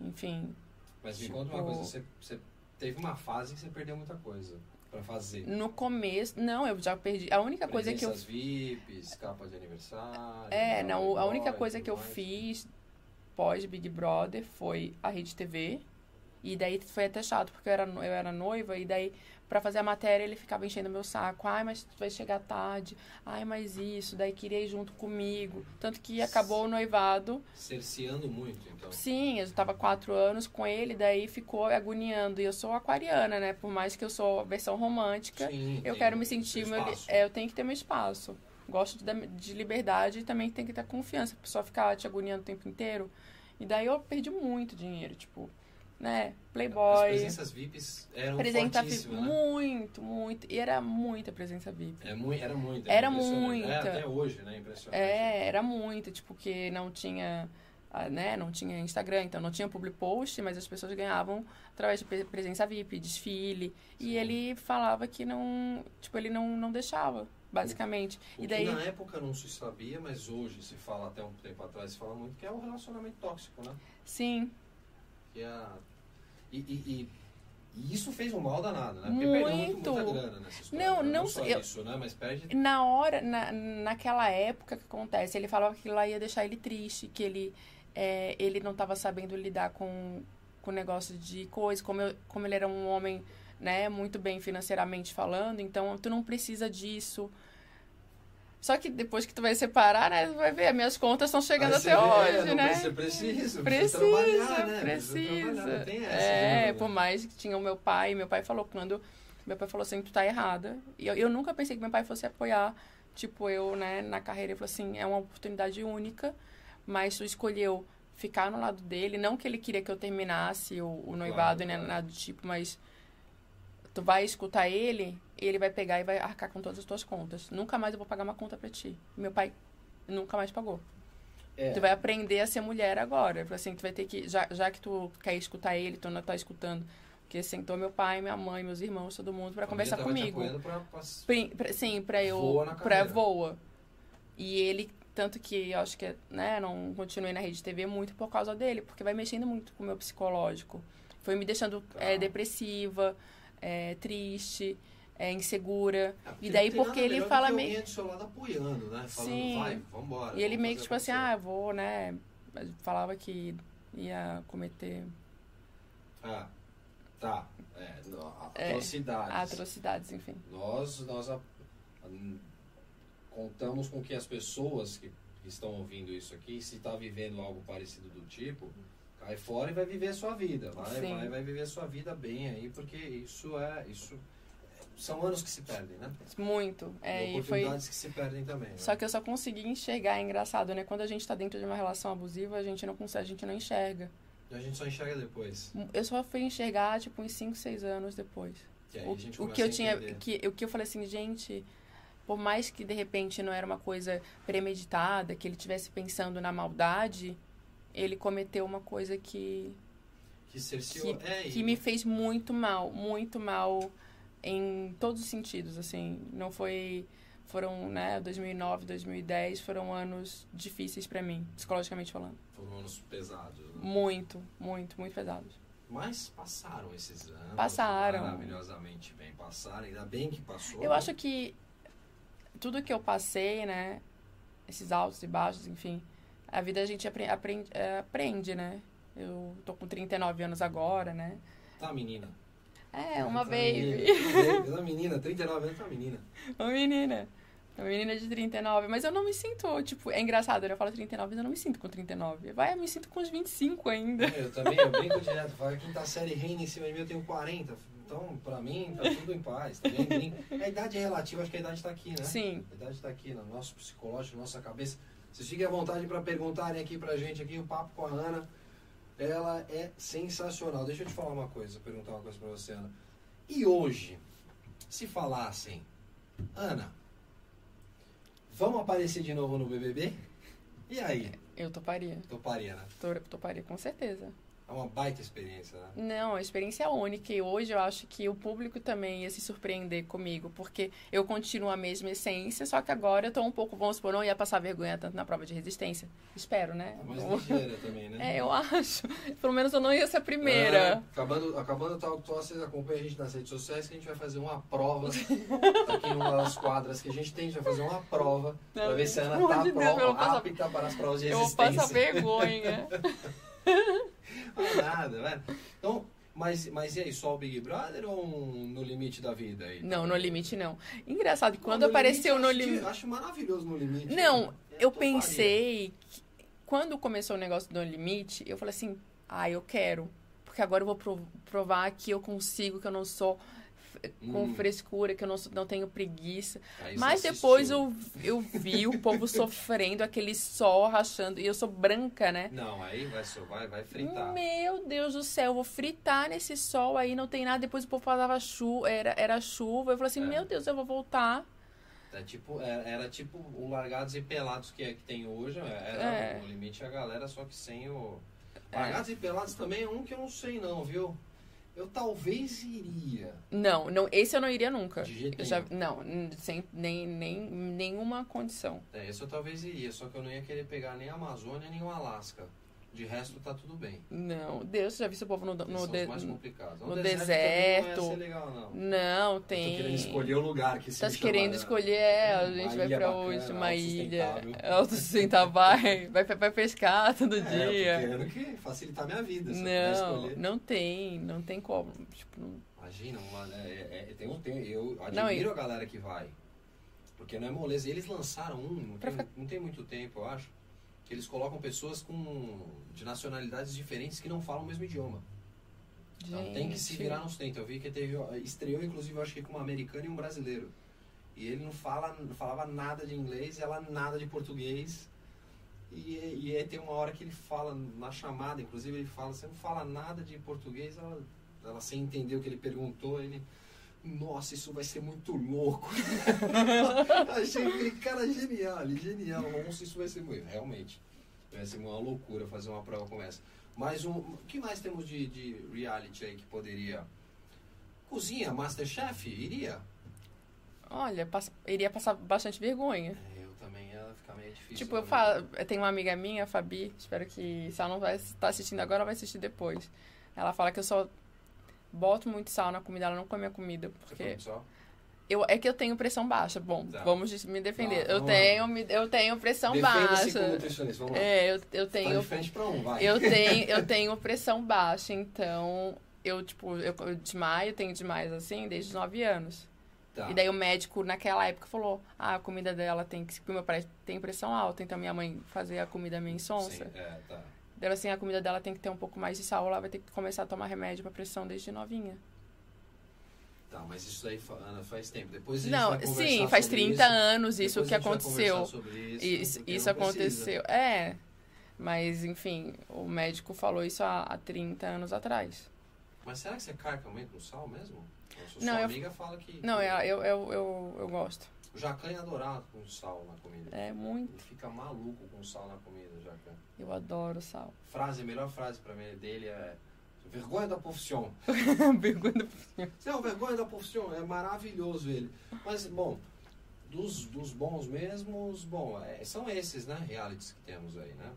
enfim, Mas me Tipo- conta uma coisa, você, você teve uma fase que você perdeu muita coisa pra fazer. no começo, não, eu já perdi. A única coisa que eu VIPs, capa de aniversário. É, não, a única coisa que eu mais. fiz pós Big Brother foi a Rede TV E daí foi até chato, porque eu era, eu era noiva, e daí para fazer a matéria ele ficava enchendo meu saco. Ai, mas tu vai chegar tarde. Ai, mas isso. Daí queria ir junto comigo. Tanto que acabou o noivado. Cerceando muito, então. Sim, eu estava quatro anos com ele, daí ficou agoniando. E eu sou aquariana, né? Por mais que eu sou a versão romântica, Sim, eu quero me sentir. Meu, é, eu tenho que ter meu espaço. Gosto de, de liberdade e também tem que ter confiança. A pessoa ficar te agoniando o tempo inteiro. E daí eu perdi muito dinheiro, tipo, né? As Playboy. presenças VIPs eram Presença VIP, né? muito, muito. E era muita presença VIP. É mui- era muito. Era muita. É, até hoje, né? Impressionante. É, era muito, tipo, que não tinha, ah, né, não tinha Instagram, então não tinha public post, mas as pessoas ganhavam através de pre- presença VIP, desfile. Sim. E ele falava que não, tipo, ele não, não deixava, basicamente. O E daí, na época não se sabia, mas hoje se fala até um tempo atrás, se fala muito, que é o relacionamento tóxico, né? sim, A... e, e, e- e isso fez um mal danado, né? Porque perdeu muito, Muito. muita grana nessa história. Não, né? não só eu- isso, né? Mas perde... na hora, na, naquela época que acontece, ele falava que lá ia deixar ele triste, que ele, é, ele não estava sabendo lidar com com o negócio de coisa, como, eu, como ele era um homem, né, muito bem financeiramente falando, então tu não precisa disso. Só que depois que tu vai separar, né, vai ver, minhas contas estão chegando até vê, hoje, não né? Você precisa, Precisa, trabalhar, né? precisa. tem essa, é, né? por mais que tinha o meu pai, meu pai falou quando meu pai falou assim, tu tá errada. E eu, eu nunca pensei que meu pai fosse apoiar, tipo, eu, né, na carreira. Ele falou assim, é uma oportunidade única, mas tu escolheu ficar no lado dele, não que ele queria que eu terminasse o, o noivado, Claro, né, nada do tipo, mas tu vai escutar ele, ele vai pegar e vai arcar com todas as tuas contas. Nunca mais eu vou pagar uma conta pra ti. Meu pai nunca mais pagou. É, Tu vai aprender a ser mulher agora. Falou Assim, tu vai ter que, já, já que tu quer escutar ele, tu não tá escutando. Porque sentou meu pai, minha mãe, meus irmãos, todo mundo pra a família conversar te comigo. pra- pra- sim, pra eu. Voa pra voa. E ele, tanto que eu acho que, né, não continuei na rede TV muito por causa dele, porque vai mexendo muito com o meu psicológico. Foi me deixando Tá. é, depressiva, é, triste, é, insegura. É, E daí porque ele fala que meio- do seu lado apoiando, né? Falando, Sim. vai, vambora. E ele meio que, tipo assim, ah, vou, né, falava que ia cometer Ah, tá. É, É, atrocidades. atrocidades, enfim. Nós, nós a- a- contamos com que as pessoas que estão ouvindo isso aqui, se está vivendo algo parecido do tipo, cai fora e vai viver a sua vida. Vai, Sim. vai, vai viver a sua vida bem aí, porque isso é. Isso, são anos que se perdem, né? Muito. É, e e foi... oportunidades que se perdem também. né? Só que eu só consegui enxergar, é engraçado, né? Quando a gente tá dentro de uma relação abusiva, a gente não consegue, a gente não enxerga. E a gente só enxerga depois. Eu só fui enxergar, tipo, uns 5, 6 anos depois. O, o que eu tinha, que, o que eu falei assim, gente, por mais que de repente não era uma coisa premeditada, que ele tivesse pensando na maldade, ele cometeu uma coisa que, Que cerceou. é, que me fez muito mal, muito mal em todos os sentidos, assim. Não foi foram, né, 2009, 2010 foram anos difíceis pra mim, psicologicamente falando. Foram anos pesados. né? Muito, muito, muito pesados. Mas passaram esses anos. Passaram. Maravilhosamente bem. Passaram, ainda bem que passou. Eu né? acho que tudo que eu passei, né, esses altos e baixos, enfim, a vida a gente apre- aprende, é, aprende, né? Eu tô com 39 anos agora, né? Tá, menina. É, uma Tá, baby. menina. Tá, menina. 39 anos, tá, menina. Uma menina. Uma menina de 39. Mas eu não me sinto, tipo, é engraçado, né? Eu falo 39, mas eu não me sinto com 39. Vai, eu me sinto com uns 25 ainda. É, Eu também, eu brinco direto. Falo que quinta série reina em cima de mim, eu tenho 40. Então, pra mim, tá tudo em paz. Também brinco. A idade é relativa, acho que a idade tá aqui, né? Sim. A idade tá aqui, no nosso psicológico, na nossa cabeça. Vocês fiquem à vontade para perguntarem aqui pra gente, aqui, o papo com a Ana. Ela é sensacional. Deixa eu te falar uma coisa, perguntar uma coisa pra você, Ana. E hoje, se falassem, Ana, vamos aparecer de novo no BBB? E aí? Eu toparia. Toparia, né? To- Toparia, com certeza. É uma baita experiência, né? Não, a experiência é única e hoje eu acho que o público também ia se surpreender comigo, porque eu continuo a mesma essência, só que agora eu tô um pouco, vamos supor, não ia passar vergonha tanto na prova de resistência. Espero, né? Tá mais ligeira também, né? É, eu acho. Pelo menos eu não ia ser a primeira. É, acabando, acabando o Talk Tour, vocês acompanham a gente nas redes sociais que a gente vai fazer uma prova aqui numa das quadras que a gente tem, a gente vai fazer uma prova pra ver se a Ana tá Deus, eu prova, passar- apta para as provas de Eu vou resistência. passar vergonha. Não é nada, velho. Então, Mas, mas e aí, só o Big Brother ou um No Limite da Vida? Aí, Não, também? no limite não. Engraçado, que Não, quando No apareceu no Limite, eu limite. acho, maravilhoso No Limite. Não, eu toparia. pensei. que- Quando começou o negócio do No Limite, eu falei assim: ah, eu quero. Porque agora eu vou pro- provar que eu consigo, que eu não sou com Hum. frescura, que eu não, não tenho preguiça. Aí Mas depois eu, eu vi o povo sofrendo, aquele sol rachando. E eu sou branca, né? Não, aí vai, vai, vai fritar. Meu Deus do céu, eu vou fritar nesse sol aí, não tem nada. Depois o povo falava chuva, era, era chuva. Eu falei assim: É. meu Deus, eu vou voltar. É tipo, era, era tipo o Largados e Pelados que, é- que tem hoje. Era É. no limite a galera, só que sem o. Largados e Pelados também é um que eu não sei não, viu? Eu talvez iria. Não, não, esse eu não iria nunca. De jeito Eu já, não, sem nem, nem nenhuma condição. É, esse eu talvez iria, só que eu não ia querer pegar nem a Amazônia nem o Alasca. De resto tá tudo bem. Não, Deus, já vi esse povo no, no, são de- no deserto. não legal, não. Não, Eu tem. Tô querendo escolher o lugar que se Tá querendo chamar, né? escolher, é, a gente vai pra bacana, onde? Uma ilha. autossustentável. Vai, vai, vai pescar todo É, eu dia. querendo que facilitar a minha vida. Eu Não, escolher. não tem, não tem como. Tipo, não- Imagina, uma, é, é, tem um, tem, eu Não, admiro e- a galera que vai. Porque não é moleza. E eles lançaram um, não tem, ficar- não tem muito tempo, eu acho, eles colocam pessoas com de nacionalidades diferentes que não falam o mesmo idioma. Então tem que se virar nos 30. Eu vi que teve, estreou inclusive, eu acho que com um americano e um brasileiro. E ele não, fala, não falava nada de inglês, ela nada de português. E, e aí tem uma hora que ele fala na chamada, inclusive ele fala, você não fala nada de português, ela, ela sem entender o que ele perguntou, ele. Nossa, isso vai ser muito louco. Achei aquele cara genial, genial. Nossa, isso vai ser muito. Realmente. Vai ser uma loucura fazer uma prova como essa. Mas um, o que mais temos de, de reality aí que poderia. Cozinha, Masterchef? Iria? Olha, passa- iria passar bastante vergonha. É, eu também ia ficar meio difícil. Tipo, eu pra falo, eu tenho uma amiga minha, a Fabi, espero que se ela não vai estar assistindo agora, ela vai assistir depois. Ela fala que eu só boto muito sal na comida, ela não come a comida. Você porque eu, é que eu tenho pressão baixa. Bom, Tá. vamos me defender. Tá, eu, tenho, me- eu tenho pressão como baixa. nutricionista, vamos lá. É, eu, eu Tá tenho de pra um, vai. eu tenho, eu tenho pressão baixa, então eu, tipo, eu, eu desmaio, tenho desmaios assim desde os 9 anos. Tá. E daí o médico, naquela época, falou: ah, a comida dela tem que. Meu pai tem pressão alta, então minha mãe fazia a comida meio insonsa. Sim, é, tá. Dela assim, a comida dela tem que ter um pouco mais de sal, ela vai ter que começar a tomar remédio pra pressão desde novinha. Tá, mas isso aí fa- Ana, faz tempo. Depois a gente Não, vai sim, faz sobre 30 isso. anos isso Depois que aconteceu. sobre isso, Isso, não precisa. aconteceu. É. Mas, enfim, o médico falou isso há, há 30 anos atrás. Mas será que você carca muito no sal mesmo? Ou sua Não, sua eu- amiga fala que. Não, eu, eu, eu, eu, eu gosto. O Jacan é adorado com sal na comida. É muito. Ele fica maluco com sal na comida, o Jacan. Eu adoro sal. Frase, a melhor frase pra mim dele é. Vergonha da profissão. Pergunta Não, vergonha da profissão, é maravilhoso ele. Mas, bom, dos, dos bons mesmos, bom, é, são esses, né, realities que temos aí, né?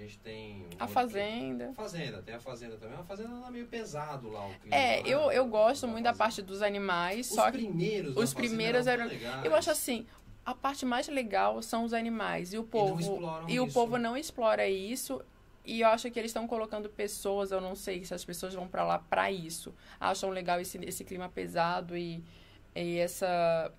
A gente tem... A Fazenda. A Fazenda, tem a Fazenda também. A Fazenda ela é meio pesado lá, o clima. É, né? eu, eu gosto Da muito da Fazenda. parte dos animais, Os só que primeiros da os primeiros eram eram- eu acho assim, a parte mais legal são os animais e o povo exploram e o povo não explora isso. E eu acho que eles estão colocando pessoas, eu não sei se as pessoas vão pra lá pra isso. Acham legal esse, esse clima pesado e, e essa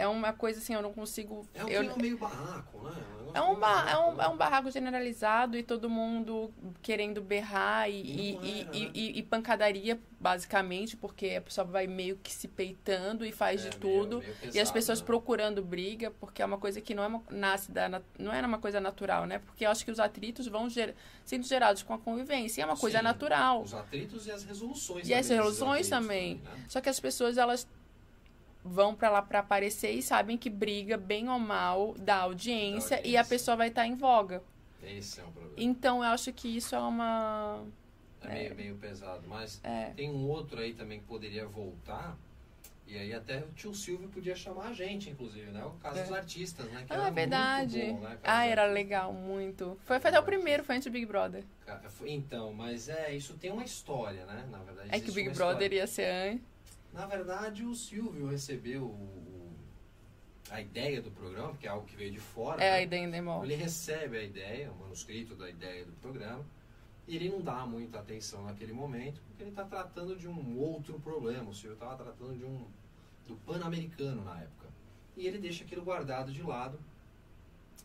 é uma coisa assim, eu não consigo É um eu, meio barraco, né? É um, meio ba- é, barraco, um, né? é um barraco generalizado e todo mundo querendo berrar e, E não e, e, né? e- e pancadaria, basicamente, porque a pessoa vai meio que se peitando e faz É, de meio- tudo. meio e as pesado, pessoas né? procurando briga, porque é uma coisa que não é uma, nasce da, não é uma coisa natural, né? Porque eu acho que os atritos vão ger, sendo gerados com a convivência, e é uma coisa Sim, natural. Os atritos e as resoluções. E as resoluções atritos também. né? Só que as pessoas, elas vão pra lá pra aparecer e sabem que briga, bem ou mal, dá audiência, Dá e a audiência. pessoa vai estar em voga. Esse é um problema. Então, eu acho que isso é uma. É meio, meio pesado. Mas É. tem um outro aí também que poderia voltar. E aí até o tio Silvio podia chamar a gente, inclusive, né? O caso É. dos artistas, né? Que Ah, era é muito verdade. bom, né? Ah, era Artistas. legal, muito. Foi, foi até o primeiro, foi antes do Big Brother. Então, mas é, isso tem uma história, né? Na verdade, É que o Big Brother ia ser antes. Na verdade, o Silvio recebeu o- a ideia do programa, porque é algo que veio de fora. É né? a ideia em Demol. Ele recebe a ideia, o manuscrito da ideia do programa, E ele não dá muita atenção naquele momento, porque ele está tratando de um outro problema. O Silvio estava tratando de um do Pan-Americano na época. E ele deixa aquilo guardado de lado.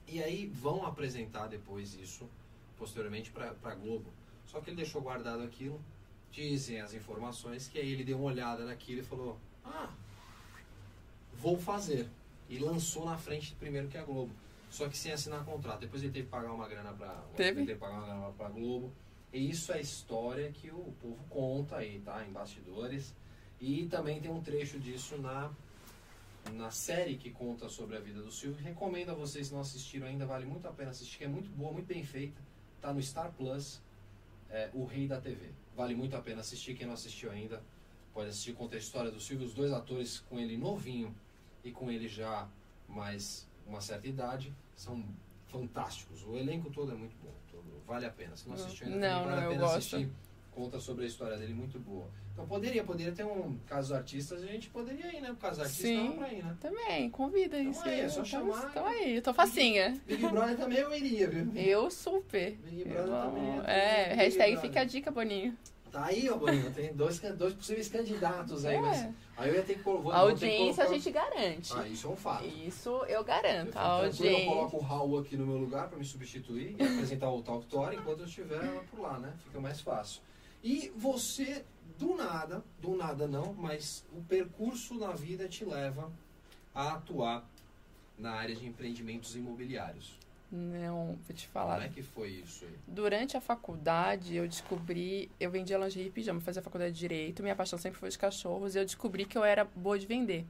E aí vão apresentar depois isso, posteriormente, para a Globo. Só que ele deixou guardado aquilo, dizem as informações, que aí ele deu uma olhada naquilo e falou: Ah, vou fazer. E lançou na frente primeiro que a Globo. Só que sem assinar contrato. Depois ele teve que pagar uma grana para Teve? Ele teve que pagar uma grana para Globo. E isso é a história que o povo conta aí, tá? Em bastidores. E também tem um trecho disso na, na série que conta sobre a vida do Silvio. Recomendo a vocês, se não assistiram ainda, vale muito a pena assistir, que é muito boa, muito bem feita. Tá no Star Plus, é, O Rei da TV. Vale muito a pena assistir, quem não assistiu ainda pode assistir, conta a história do Silvio, os dois atores com ele novinho e com ele já mais uma certa idade, são fantásticos. O elenco todo é muito bom, todo- vale a pena. Se não assistiu ainda, Não, também vale não, a pena assistir. Conta sobre a história dele, muito boa. Então poderia, poderia ter um caso dos artistas, a gente poderia ir, né? Por causa artistas Sim. pra ir, né? Também, convida Então isso aí, é só Então- chamar. Então aí, eu tô facinha. Big Brother também eu iria, viu? Eu super. Big Eu Brother amo. também. É, Big hashtag Brother. fica a dica, Boninho. Tá aí, ó, Boninho. Tem dois, dois possíveis candidatos aí, É. mas aí eu ia ter que colo- vou- A audiência a colocar- gente garante. Ah, isso é um fato. Isso eu garanto. Eu, A tranquilo, eu audiência. coloco o Raul aqui no meu lugar para me substituir e apresentar o Talk Tory enquanto eu estiver por lá, né? Fica mais fácil. E você, do nada, do nada não, mas o percurso na vida te leva a atuar na área de empreendimentos imobiliários. Não, vou te Como falar. é que foi isso aí? Durante a faculdade, eu descobri. Eu vendia lingerie e pijama, fazia faculdade de direito. Minha paixão sempre foi os cachorros. E eu descobri que eu era boa de vender.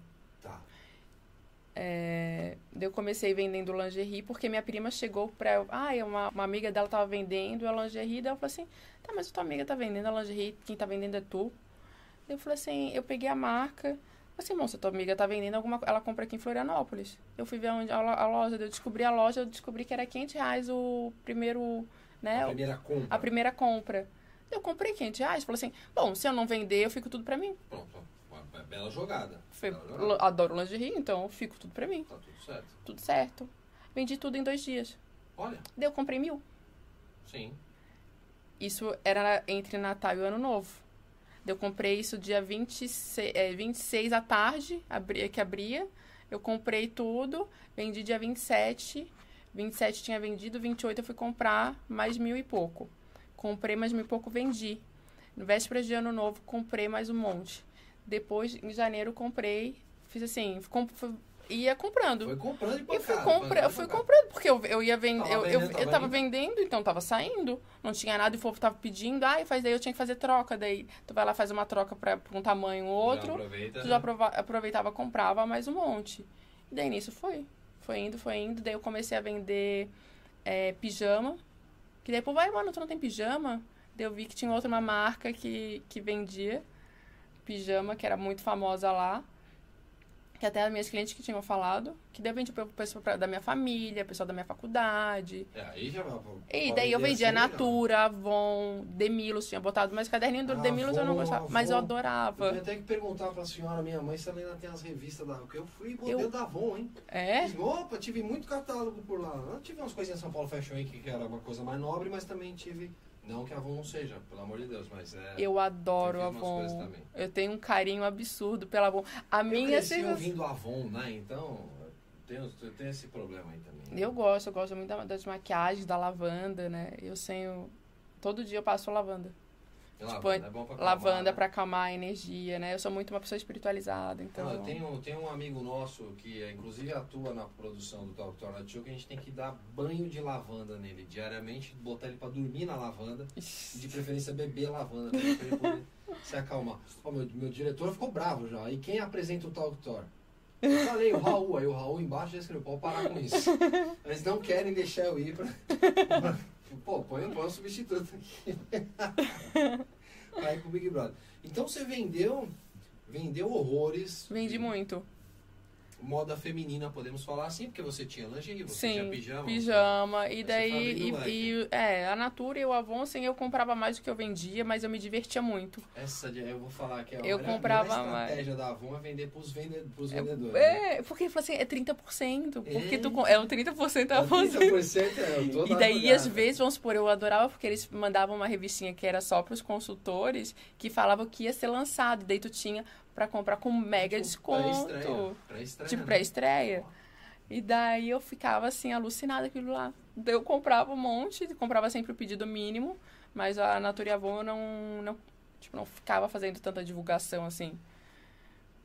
É, eu comecei vendendo lingerie porque minha prima chegou pra. eu- Ah, uma, uma amiga dela tava vendendo a lingerie. Daí eu falei assim: tá, mas tua amiga tá vendendo a lingerie, quem tá vendendo é tu. Eu falei assim: eu peguei a marca. Falei assim, moça, tua amiga tá vendendo alguma coisa. Ela compra aqui em Florianópolis. Eu fui ver onde a, a loja, eu descobri a loja, eu descobri que era 500 reais o primeiro. Né, A primeira compra. a primeira compra. Eu comprei 500 reais. Falei assim: bom, se eu não vender, eu fico tudo pra mim. Pronto, bela jogada. Foi, Bela jogada. adoro lingerie, então eu fico tudo pra mim. Tá tudo certo. Tudo certo. Vendi tudo em dois dias. Olha, Daí eu comprei mil. sim. Isso era entre Natal e o Ano Novo. Eu comprei isso dia 26, é, 26 à tarde, abri, que abria. Eu comprei tudo, vendi dia 27. 27 tinha vendido, 28 eu fui comprar mais mil e pouco. Comprei mais mil e pouco, vendi. No véspera de Ano Novo, comprei mais um monte. Depois, em janeiro, comprei. Fiz assim, comp- ia comprando. Foi comprando e Eu fui, compra, eu fui comprando, porque eu, eu ia vender. Tava Eu, eu, vendendo, eu tava tava vendendo, então tava saindo. Não tinha nada e o povo tava pedindo. Ai, faz daí eu tinha que fazer troca. Daí tu vai lá, faz uma troca pra, pra um tamanho ou Já outro. aproveita, Tu né? já aprova- aproveitava, comprava mais um monte. E daí nisso foi. Foi indo, foi indo. Daí eu comecei a vender é, pijama. Que daí, pô, vai, mano, tu não tem pijama? Daí eu vi que tinha outra uma marca que, que vendia pijama, que era muito famosa lá. Que até as minhas clientes que tinham falado. Que daí eu vendi pro pessoal da minha família, pessoal da minha faculdade. É, aí já. E daí eu vendia Natura, Avon, Demilos. Tinha botado mais caderninho do Ah, Demilos eu não Avon, gostava. Mas eu Avon. Eu adorava. tenho até que perguntar pra senhora, minha mãe, se ela ainda tem as revistas da. Porque eu fui modelo Eu- da Avon, hein? É? Fiz- Opa, tive muito catálogo por lá. Eu tive umas coisinhas em São Paulo Fashion Week que era uma coisa mais nobre, mas também tive. Não que a Avon não seja, pelo amor de Deus, mas é. Eu adoro coisas Avon. Eu tenho um carinho absurdo pela Avon. A Eu minha cresci sensação- ouvindo Avon, né? Então, eu tenho, esse problema aí também. Eu gosto, eu gosto muito da- das maquiagens, da lavanda, né? Eu tenho. Todo dia eu passo lavanda. Tipo, lavanda é bom pra acalmar, lavanda né? pra acalmar a energia, né? Eu sou muito uma pessoa espiritualizada, então. Não, eu tenho, tenho um amigo nosso que é, inclusive atua na produção do Talk Tornado Show que a gente tem que dar banho de lavanda nele diariamente, botar ele pra dormir na lavanda de preferência beber lavanda pra ele poder se acalmar. Ó, meu, meu diretor ficou bravo já. E quem apresenta o Talk Tour? Eu falei, o Raul, aí o Raul embaixo já escreveu, pode parar com isso. Eles não querem deixar eu ir pra. Pô, põe, põe um substituto aqui. Aí pro Big Brother. Então você vendeu, vendeu horrores. Vendi muito. Moda feminina, podemos falar assim, porque você tinha lingerie, você Sim, tinha pijama. pijama. E você daí, e, o leque. e, é, a Natura e o Avon, assim, eu comprava mais do que eu vendia, mas eu me divertia muito. Essa eu vou falar que é a Eu melhor- comprava mais. estratégia da Avon é vender pros, vende, pros vendedores. né? É, porque ele falou assim, é 30%, porque É. tu, é o 30% É a você. 30% é, eu tô E daí, às vezes, vamos supor, eu adorava porque eles mandavam uma revistinha que era só pros consultores, que falava que ia ser lançado. E daí tu tinha pra comprar com mega Tipo, desconto. pré-estreia, Tipo, né? pré-estreia. E daí eu ficava assim, alucinada com aquilo lá. Eu comprava um monte, comprava sempre o pedido mínimo, mas a e eu não, não, tipo, não ficava fazendo tanta divulgação assim.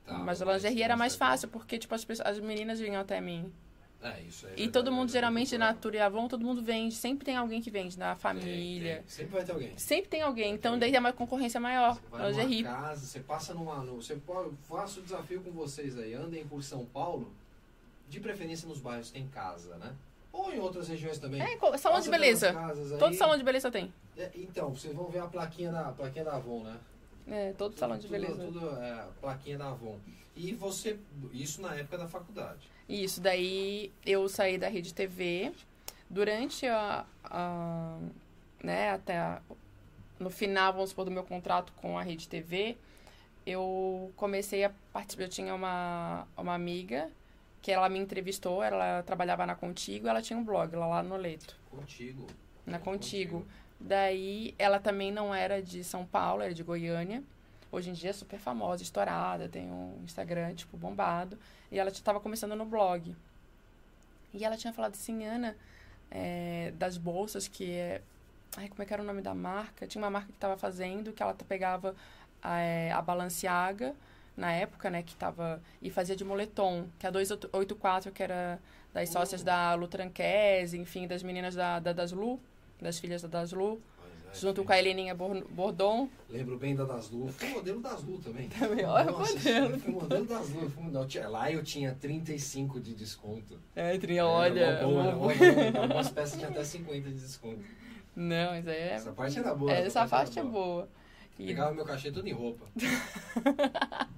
Tá, mas a lingerie era mais mostra fácil, porque tipo, as, pessoas- as meninas vinham até mim. É, isso é E verdade, todo mundo, eu geralmente, na. Natura e Avon, todo mundo vende. Sempre tem alguém que vende, na Tem, família. tem. Sempre vai ter alguém. Sempre tem alguém, então daí tem uma concorrência maior. Você vai numa casa, você passa numa. No, você pode, faço o desafio com vocês aí. Andem por São Paulo, de preferência nos bairros que tem casa, né? Ou em outras regiões também. É, salão Passa de beleza. Todo salão de beleza tem. É, então, vocês vão ver a plaquinha da, a plaquinha da Avon, né? É, todo salão de Tudo- beleza. Tudo, é, a plaquinha da Avon. E você. Isso na época da faculdade. Isso, daí eu saí da Rede TV. Durante a. a- né, até. a- no final, vamos supor, do meu contrato com a Rede TV, eu comecei a participar. Eu tinha uma, uma amiga que ela me entrevistou, ela trabalhava na Contigo, ela tinha um blog lá, lá no Leto, Contigo. na Contigo. Daí ela também não era de São Paulo, era de Goiânia. Hoje em dia é super famosa, estourada, tem um Instagram, tipo, bombado. E ela estava começando no blog. E ela tinha falado assim, Ana, é, das bolsas que é... Ai, como é que era o nome da marca? Tinha uma marca que estava fazendo, que ela pegava é, a Balenciaga, na época, né, que tava... E fazia de moletom, que é a 284, que era das sócias Uh. da Lu Tranquese, enfim, das meninas da, da Daslu, das filhas da Daslu, Mas, é, junto com a Heleninha Bor- Bordon. Lembro bem da Daslu. Fui modelo Daslu também. Também, olha o Nossa, modelo. Fui modelo Daslu. Fui modelo. Lá eu tinha 35 de desconto. É, Trinha, Era olha. era o- mó bom. Algumas peças tinham até 50 de desconto. Não, isso aí é. Essa parte era boa. essa parte é era boa. E Pegava meu cachê todo em roupa.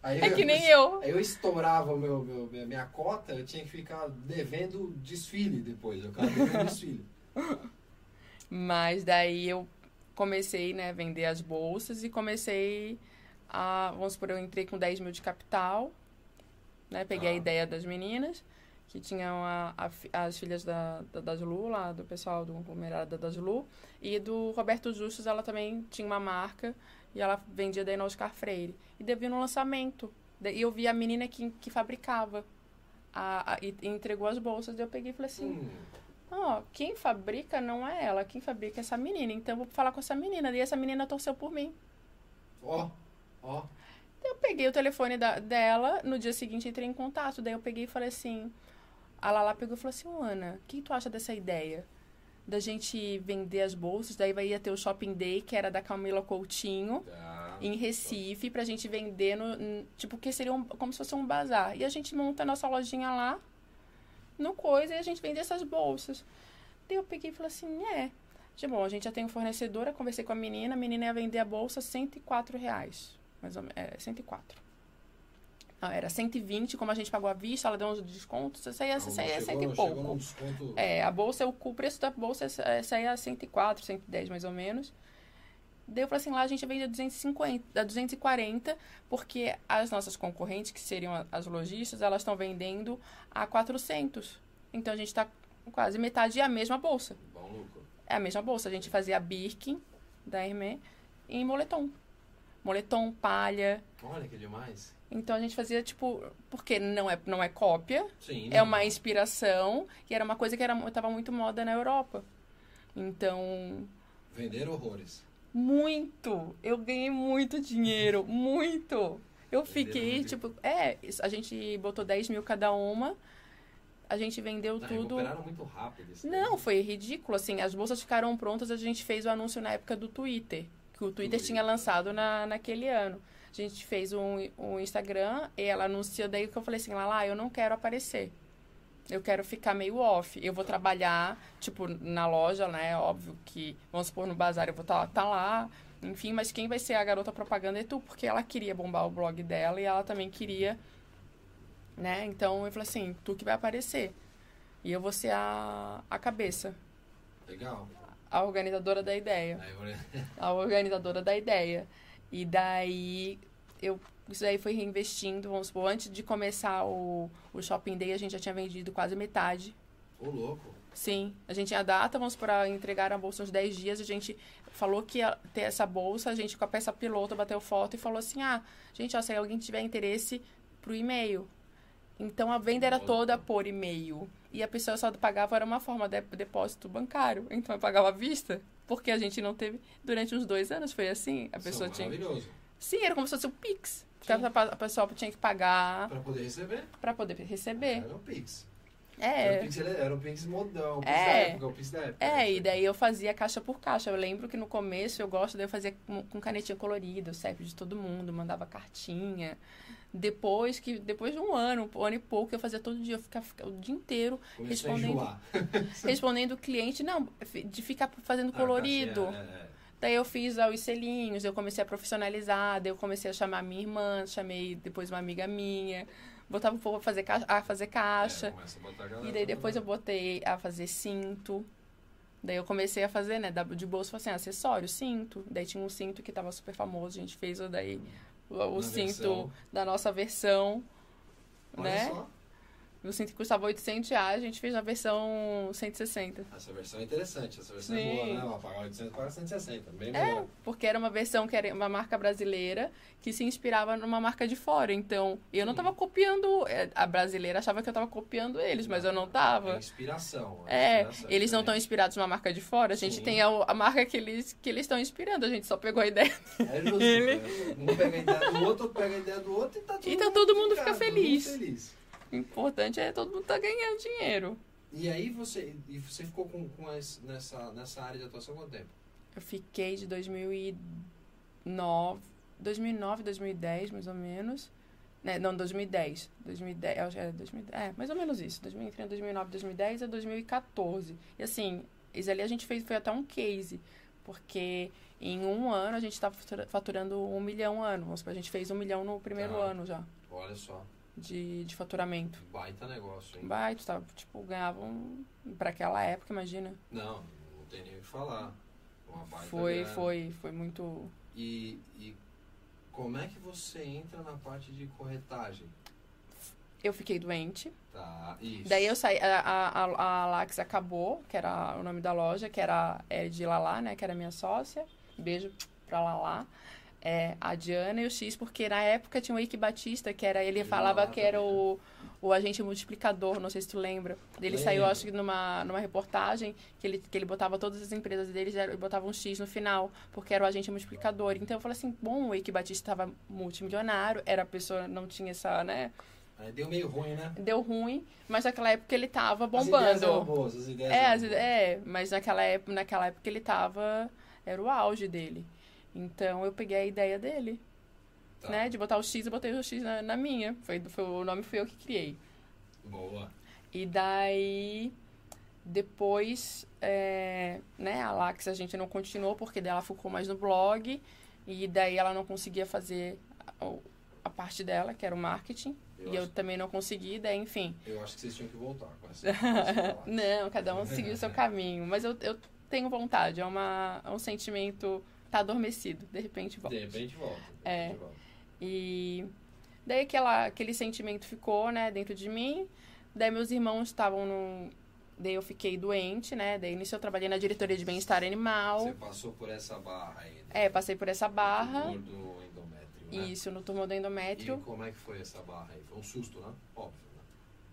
Aí é que nem eu. Aí eu estourava meu, meu, minha- minha cota, eu tinha que ficar devendo desfile depois. Eu ficava devendo desfile. Mas daí eu comecei, né, a vender as bolsas e comecei a. Vamos supor, eu entrei com 10 mil de capital, né? Peguei Ah. a ideia das meninas, que tinham a, a as filhas da, da, das Lu, lá do pessoal do conglomerado das Lu, e do Roberto Justus, ela também tinha uma marca e ela vendia daí no Oscar Freire. E vi no lançamento. E eu vi a menina que, que fabricava. A, a- e e entregou as bolsas, daí eu peguei e falei assim. Hum, Ó, quem fabrica não é ela, quem fabrica é essa menina. Então eu vou falar com essa menina. E essa menina torceu por mim. ó, ó. Eu peguei o telefone da- dela, no dia seguinte entrei em contato. Daí eu peguei e falei assim. A Lala pegou e falou assim: "Ô, Ana, o que tu acha dessa ideia? Da gente vender as bolsas, daí vai ia ter o Shopping Day, que era da Camila Coutinho, Tá. em Recife, pra gente vender no. Tipo, que seria um- como se fosse um bazar. E a gente monta a nossa lojinha lá, no coisa, e a gente vende essas bolsas. Daí eu peguei e falei assim, é. Já, bom, a gente já tem um fornecedor, eu conversei com a menina, a menina ia vender a bolsa 104 reais. Mais ou menos, é, 104. Não, era 120, como a gente pagou à vista, ela deu uns descontos, isso aí é, isso aí é cento e pouco. É, a bolsa, o, o preço da bolsa é, saía a 104, 110 mais ou menos. Daí eu falei assim, lá a gente vende a 250, a 240, porque as nossas concorrentes, que seriam as lojistas, elas estão vendendo a 400. Então a gente está quase metade é a mesma bolsa. Bom lucro. É a mesma bolsa. A gente fazia a Birkin da Hermès em moletom. Moletom, palha. Olha que demais. Então a gente fazia tipo, porque não é não é cópia, Sim. é uma inspiração e era uma coisa que era tava muito moda na Europa. Então, Vender horrores. Muito. Eu ganhei muito dinheiro, muito. Eu fiquei, tipo, é, a gente botou 10 mil cada uma, a gente vendeu Não, tudo. recuperaram muito rápido. isso Não, daí. foi ridículo, assim, as bolsas ficaram prontas, a gente fez o anúncio na época do Twitter, que o Twitter Twitter. tinha lançado na, naquele ano. A gente fez um, um Instagram e ela anunciou daí que eu falei assim, lá, eu não quero aparecer. Eu quero ficar meio off. Eu vou trabalhar, tipo, na loja, né? Óbvio que, vamos supor, no bazar eu vou estar tá lá. Enfim, mas quem vai ser a garota propaganda é tu, porque ela queria bombar o blog dela e ela também queria né? Então eu falei assim, tu que vai aparecer. E eu vou ser a, a cabeça, Legal. a organizadora da ideia. A organizadora da ideia. E daí eu isso daí foi reinvestindo, vamos supor, antes de começar o, o Shopping Day, a gente já tinha vendido quase metade. Ô, louco. Sim, a gente tinha data, vamos para entregar a bolsa uns 10 dias, a gente falou que ia ter essa bolsa, a gente com a peça piloto bateu foto e falou assim: "Ah, gente, ó, se alguém tiver interesse pro e-mail". Então a venda era toda por e-mail. E a pessoa só pagava era uma forma de depósito bancário. Então eu pagava à vista, porque a gente não teve durante uns dois anos foi assim, a pessoa São tinha Maravilhoso. Sim, era como se fosse o Pix. Sim. A pessoa tinha que pagar Pra poder receber. para poder receber. Era o Pix. Era o É. Pix, era o Pix modão. O Pix É. da época, o Pix da época. É, e daí eu fazia caixa por caixa. Eu lembro que no começo eu gosto, daí eu fazia com, com canetinha colorida, o CEP de todo mundo, mandava cartinha. Depois que depois de um ano, um ano e pouco, eu fazia todo dia, eu ficava, ficava o dia inteiro Começou a respondendo. respondendo o cliente, não, de ficar fazendo colorido. Ah, caixinha, é, é. Daí eu fiz ó, os selinhos, eu comecei a profissionalizar, daí eu comecei a chamar minha irmã, chamei depois uma amiga minha, botava o povo a fazer caixa, a fazer caixa. É, a galera E daí depois eu botei a fazer cinto. Daí eu comecei a fazer, né, de bolso, assim, acessório, cinto. Daí tinha um cinto que tava super famoso, a gente fez daí o, o cinto versão. da nossa versão, Olha né? só. O cinto que custava 800 reais, a gente fez a versão 160. Essa versão é interessante. Essa versão Sim. é boa, né? Ela paga 800 para 160. Bem É, melhor. porque era uma versão que era uma marca brasileira que se inspirava numa marca de fora. Então, eu não Sim. tava copiando. é, A brasileira achava que eu tava copiando eles, mas eu não É tava. inspiração. É, inspiração, eles não estão inspirados numa marca de fora, a gente Sim. tem a, a marca que eles que eles estão inspirando, a gente só pegou a ideia. É justo. Ele- né? Um pega a ideia do outro, pega a ideia do outro e tá todo E tá mundo todo mundo ficado, fica todo mundo feliz. O importante é todo mundo tá ganhando dinheiro. E aí você, e você ficou com, com esse- nessa, nessa área de atuação quanto tempo? Eu fiquei de 2009, 2009, 2010, mais ou menos. Né, não, 2010. 2010, acho que é, 2010, é, mais ou menos isso. 2013, 2009, 2010 a 2014. E assim, isso ali a gente fez, foi até um case. Porque em um ano a gente estava faturando um milhão ano. A gente fez um milhão no primeiro Tá. ano já Olha só, de, de faturamento. baita negócio, hein? Baita, tava, tipo, ganhavam para aquela época, imagina. Não, não tem nem o que falar. Foi, grana. foi, foi muito. E, e como é que você entra na parte de corretagem? Eu fiquei doente. Tá, isso. Daí eu saí, a, a, a Lax acabou, que era o nome da loja, que era é, de Lala, né? Que era minha sócia. Beijo pra Lala. É, a Diana e o X, porque na época tinha o Ike Batista, que era, ele falava que era o, o agente multiplicador, não sei se tu lembra. Ele Lembro. saiu, acho que numa, numa reportagem, que ele, que ele botava todas as empresas deles e botava um X no final, porque era o agente multiplicador. Então eu falei assim, bom, o Ike Batista estava multimilionário, era a pessoa, não tinha essa, né? Aí deu meio ruim, né? Deu ruim, mas naquela época ele tava As bombando. ideias eram boas, as ideias É, eram as boas. é, mas naquela época, naquela época ele tava. Era o auge dele. Então eu peguei a ideia dele, Tá. né? De botar o X e botei o X na, na minha. Foi, foi, o nome fui eu que criei. Boa. E daí. Depois, é, né, a Lax a gente não continuou porque dela ficou mais no blog. E daí ela não conseguia fazer a, a parte dela, que era o marketing. Eu, e eu também não consegui, daí enfim. eu acho que vocês tinham que voltar com essa. Não, cada um seguiu o seu caminho. Mas eu, eu tenho vontade, é, uma, é um sentimento. Tá adormecido, de repente volta. De repente volta. de É. repente volta. E daí aquela, aquele sentimento ficou, né, dentro de mim. Daí meus irmãos estavam no. Daí eu fiquei doente, né? Daí nisso eu trabalhei na diretoria de bem-estar animal. Você passou por essa barra aí. né? É, passei por essa barra. Do do endométrio, né? Isso, no tumor do endométrio. E como é que foi essa barra aí? Foi um susto, né? Óbvio, né?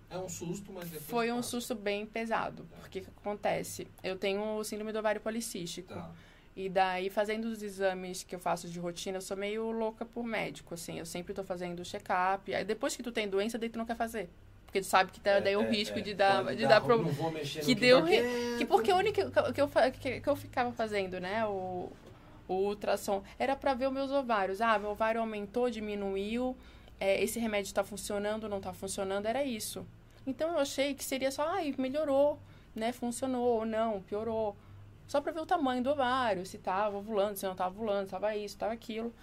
É um susto, mas depois Foi um passa. susto bem pesado. Tá. Porque o que acontece? Eu tenho síndrome do ovário policístico. Tá. E daí, fazendo os exames que eu faço de rotina, eu sou meio louca por médico, assim. Eu sempre tô fazendo check-up. Aí depois que tu tem doença, daí tu não quer fazer. Porque tu sabe que tá, daí é o risco de dar, de dar problema. Não vou mexer no que deu re-. Que porque o único que, que, eu, que, que eu ficava fazendo, né? O, o ultrassom, era pra ver os meus ovários. Ah, meu ovário aumentou, diminuiu, é, esse remédio tá funcionando, não tá funcionando, era isso. Então eu achei que seria só, ai, melhorou, né? Funcionou ou não, piorou. Só pra ver o tamanho do ovário, se tava ovulando, se não tava ovulando, se tava isso, tava aquilo.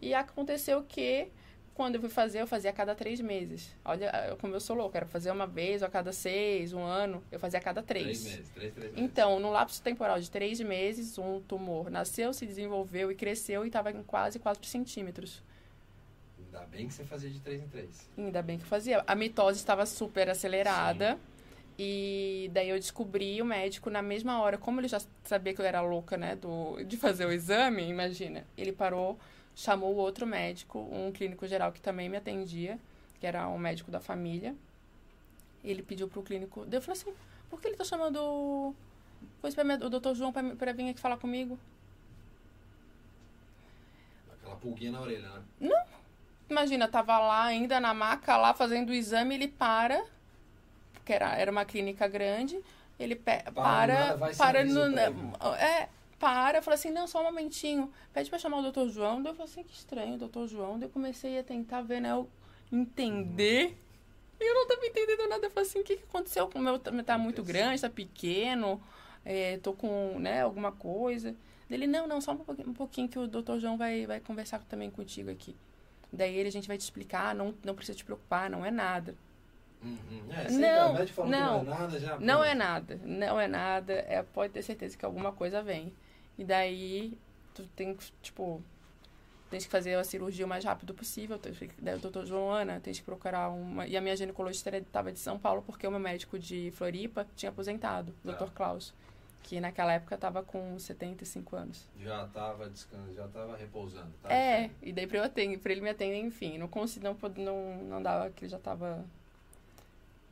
E aconteceu que Quando eu fui fazer, eu fazia a cada três meses. Olha eu- como eu sou louca, era fazer uma vez, ou a cada seis, um ano. Eu fazia a cada três. Três meses, três, três meses. Então, no lapso temporal de três meses, um tumor nasceu, se desenvolveu e cresceu e estava em quase 4 centímetros. Ainda bem que você fazia de três em três. Ainda bem que fazia. A mitose estava super acelerada. E daí eu descobri o médico na mesma hora. Como ele já sabia que eu era louca, né? Do, de fazer o exame, imagina. Ele parou, chamou o outro médico, um clínico geral que também me atendia, que era um médico da família. Ele pediu pro clínico. Daí eu falei assim: por que ele tá chamando o, doutor João pra, pra vir aqui falar comigo? Aquela pulguinha na orelha, né? Imagina, tava lá ainda na maca, lá fazendo o exame, ele para, porque era, era uma clínica grande, ele pe- Para, para, para, no, é, para, fala assim, não, só um momentinho, pede pra chamar o doutor João, daí eu falei assim, que estranho, doutor João, daí eu comecei a tentar ver, né, eu entender, e eu não tava entendendo nada, eu falei assim, o que que aconteceu, o meu tá tá muito grande, tá pequeno, é, tô com, né, alguma coisa, ele, não, não, só um pouquinho, um pouquinho que o doutor João vai, vai conversar também contigo aqui. Daí ele, a gente vai te explicar, não, não precisa te preocupar, não é nada. Uhum. É, Não, não. é nada, já... Não é nada, não é nada, é, pode ter certeza que alguma coisa vem. E daí, tu tem que, tipo, tens que fazer a cirurgia o mais rápido possível. Daí o doutor Joana, tens que procurar uma... E a minha ginecologista estava de São Paulo, porque o meu médico de Floripa tinha aposentado, o Tá. doutor Klaus. Que naquela época estava com 75 anos. Já tava descansando, já tava repousando. Tá É, e daí pra ele me atender, enfim, não consegui, não, não, não dava, que ele já tava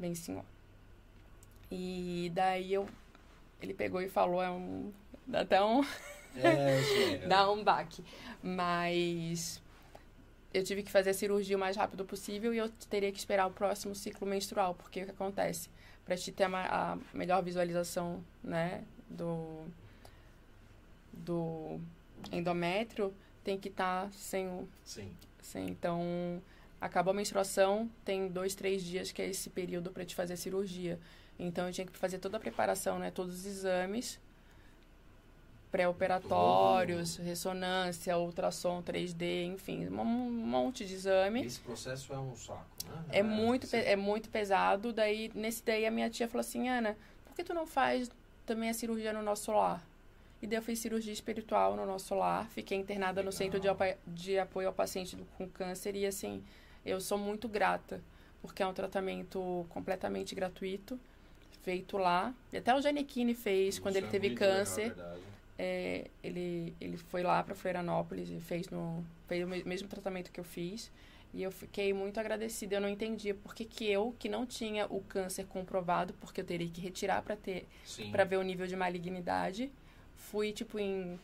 bem senhor. E daí eu, ele pegou e falou, é um, dá até um, É, chega. dá um baque. Mas eu tive que fazer a cirurgia o mais rápido possível e eu teria que esperar o próximo ciclo menstrual, porque o que acontece? Pra te ter a, a melhor visualização, né, do, do endométrio, tem que estar sem o Sim. Sim, então acabou a menstruação, tem dois, três dias que é esse período para te fazer a cirurgia. Então eu tinha que fazer toda a preparação, né? Todos os exames pré-operatórios, ressonância, ultrassom 3D, enfim, um monte de exame. Esse processo é um saco, né? É muito, você- é muito pesado. Daí, nesse daí, a minha tia falou assim, Ana, por que tu não faz também a cirurgia no nosso lar? E daí eu fiz cirurgia espiritual no nosso lar. Fiquei internada no Legal. centro de, de apoio ao paciente do- com câncer. E assim, eu sou muito grata, porque é um tratamento completamente gratuito, feito lá. E até o Janequine fez quando Isso ele é teve muito legal, câncer. verdade. É, ele, ele foi lá para Florianópolis e fez, no, fez o me- mesmo tratamento que eu fiz. E eu fiquei muito agradecida. Eu não entendia por que, que eu, que não tinha o câncer comprovado, porque eu teria que retirar para ter para ver o nível de malignidade, fui tipo em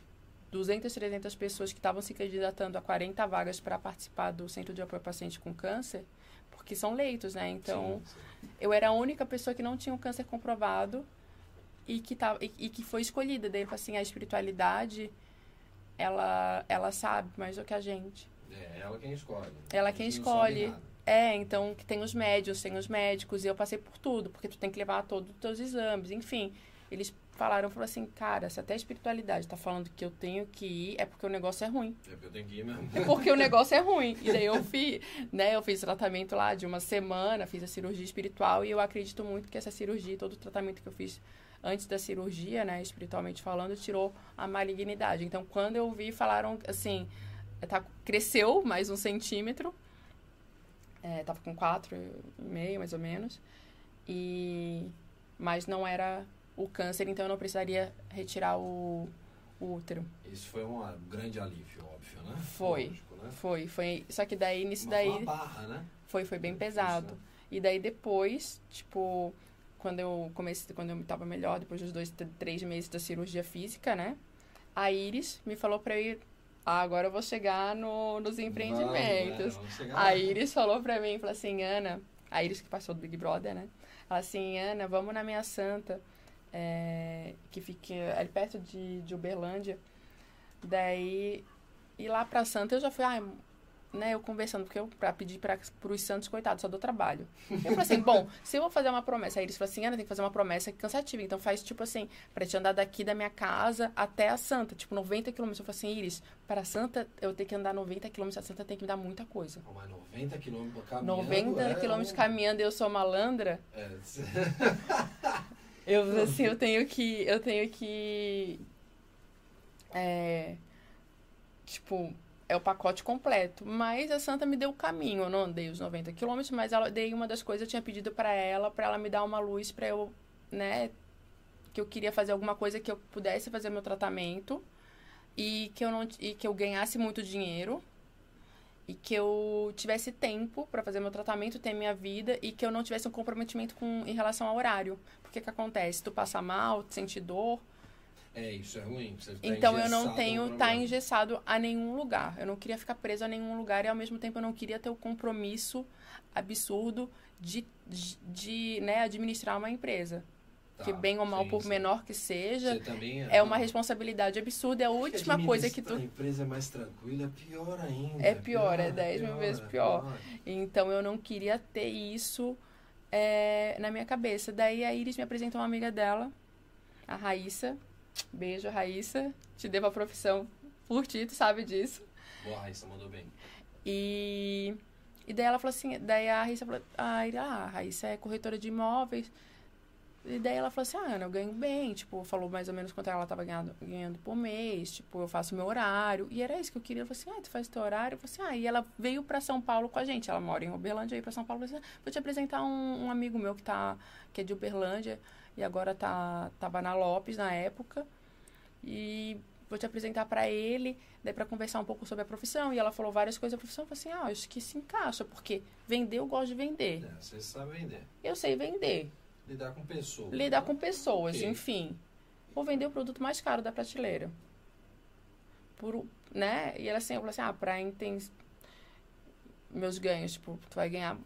200, 300 pessoas que estavam se candidatando a 40 vagas para participar do Centro de Apoio ao Paciente com Câncer, porque são leitos, né? Então, Sim, sim. eu era a única pessoa que não tinha o câncer comprovado e que, tava, e, e que foi escolhida. Daí, assim, a espiritualidade, ela, ela sabe mais do que a gente. É ela quem escolhe. Ela quem escolhe. É, então, que tem os médios, tem os médicos, e eu passei por tudo, porque tu tem que levar todos os teus exames, enfim. Eles falaram, falaram assim, cara, se até a espiritualidade tá falando que eu tenho que ir, é porque o negócio é ruim. É porque eu tenho que ir mesmo. É porque o negócio é ruim. E daí eu fiz, né, eu fiz tratamento lá de uma semana, fiz a cirurgia espiritual e eu acredito muito que essa cirurgia, todo o tratamento que eu fiz antes da cirurgia, né, espiritualmente falando, tirou a malignidade. Então, quando eu vi, falaram assim, tá, cresceu mais um centímetro, é, tava com quatro e meio, mais ou menos, e mas não era o câncer, então eu não precisaria retirar o, o útero. Isso foi um grande alívio, óbvio, né? Foi. Lógico, né? Foi, foi. Só que daí, nisso Uma, daí, uma barra, né? foi, foi bem Isso, pesado. né? E daí depois, tipo, quando eu comecei, quando eu tava melhor, depois dos dois, três meses da cirurgia física, né? A Iris me falou pra eu ir. Ah, agora eu vou chegar no, nos empreendimentos. Né? A. Iris falou pra mim, falou assim, Ana, a Iris que passou do Big Brother, né? Ela assim, Ana, vamos na minha santa, é, que fica ali perto de, de Uberlândia. Daí, ir lá pra santa, eu já fui, ai, né, eu conversando, porque eu, pra pedir para os santos, coitados, só dou trabalho. Eu falei assim, bom, se eu vou fazer uma promessa, aí eles falaram assim, Ana, tem que fazer uma promessa cansativa. Então faz, tipo assim, pra te andar daqui da minha casa até a Santa, tipo, 90 quilômetros. Eu falei assim, Iris, para a Santa, eu tenho que andar 90 quilômetros, a Santa tem que me dar muita coisa. Mas 90 quilômetros caminhando. 90 é quilômetros caminhando e eu sou malandra, É, eu, assim, eu tenho que, eu tenho que, é, tipo, é o pacote completo. Mas a Santa me deu o caminho. Eu não andei os 90 quilômetros, mas ela dei uma das coisas, eu tinha pedido pra ela, pra ela me dar uma luz pra eu, né, que eu queria fazer alguma coisa que eu pudesse fazer meu tratamento e que eu não e que eu ganhasse muito dinheiro e que eu tivesse tempo pra fazer meu tratamento, ter minha vida e que eu não tivesse um comprometimento com em relação ao horário. Porque que acontece? Tu passa mal, tu sente dor, é, isso é ruim. Você tá então eu não é tenho tá problema. engessado a nenhum lugar. Eu não queria ficar preso a nenhum lugar e ao mesmo tempo eu não queria ter o compromisso absurdo de, de, de, né, administrar uma empresa. Tá, que bem ou mal, sim, por sim. menor que seja, também é uma responsabilidade absurda. É a última coisa que A tu. empresa é mais tranquila, é pior ainda. É pior, é 10 mil pior, vezes é pior. Então eu não queria ter isso é, na minha cabeça. Daí a Iris me apresentou uma amiga dela, a Raíssa. Beijo, Raíssa. Te devo a profissão por ti, tu sabe disso. Boa, Raíssa, mandou bem. E, e daí ela falou assim, daí a Raíssa falou, ah, ah, a Raíssa é corretora de imóveis. E daí ela falou assim, ah, Ana, eu ganho bem, tipo, falou mais ou menos quanto ela tava ganhando, ganhando por mês, tipo, eu faço meu horário. E era isso que eu queria. Ela falou assim, ah, tu faz teu horário? Eu falei assim, ah, e ela veio pra São Paulo com a gente. Ela mora em Uberlândia, veio pra São Paulo. Eu falei assim, ah, vou te apresentar um, um amigo meu que tá, que é de Uberlândia e agora tá, tava na Lopes na época. E vou te apresentar pra ele, daí pra conversar um pouco sobre a profissão. E ela falou várias coisas da profissão. Eu falei assim, ah, acho que se encaixa, porque vender eu gosto de vender. É, você sabe vender. Eu sei vender, Lidar com pessoas. lidar né? com pessoas, enfim. Vou vender o produto mais caro da prateleira. Por, né? E ela assim, eu falei assim, ah, pra entender meus ganhos, tipo, tu vai ganhar,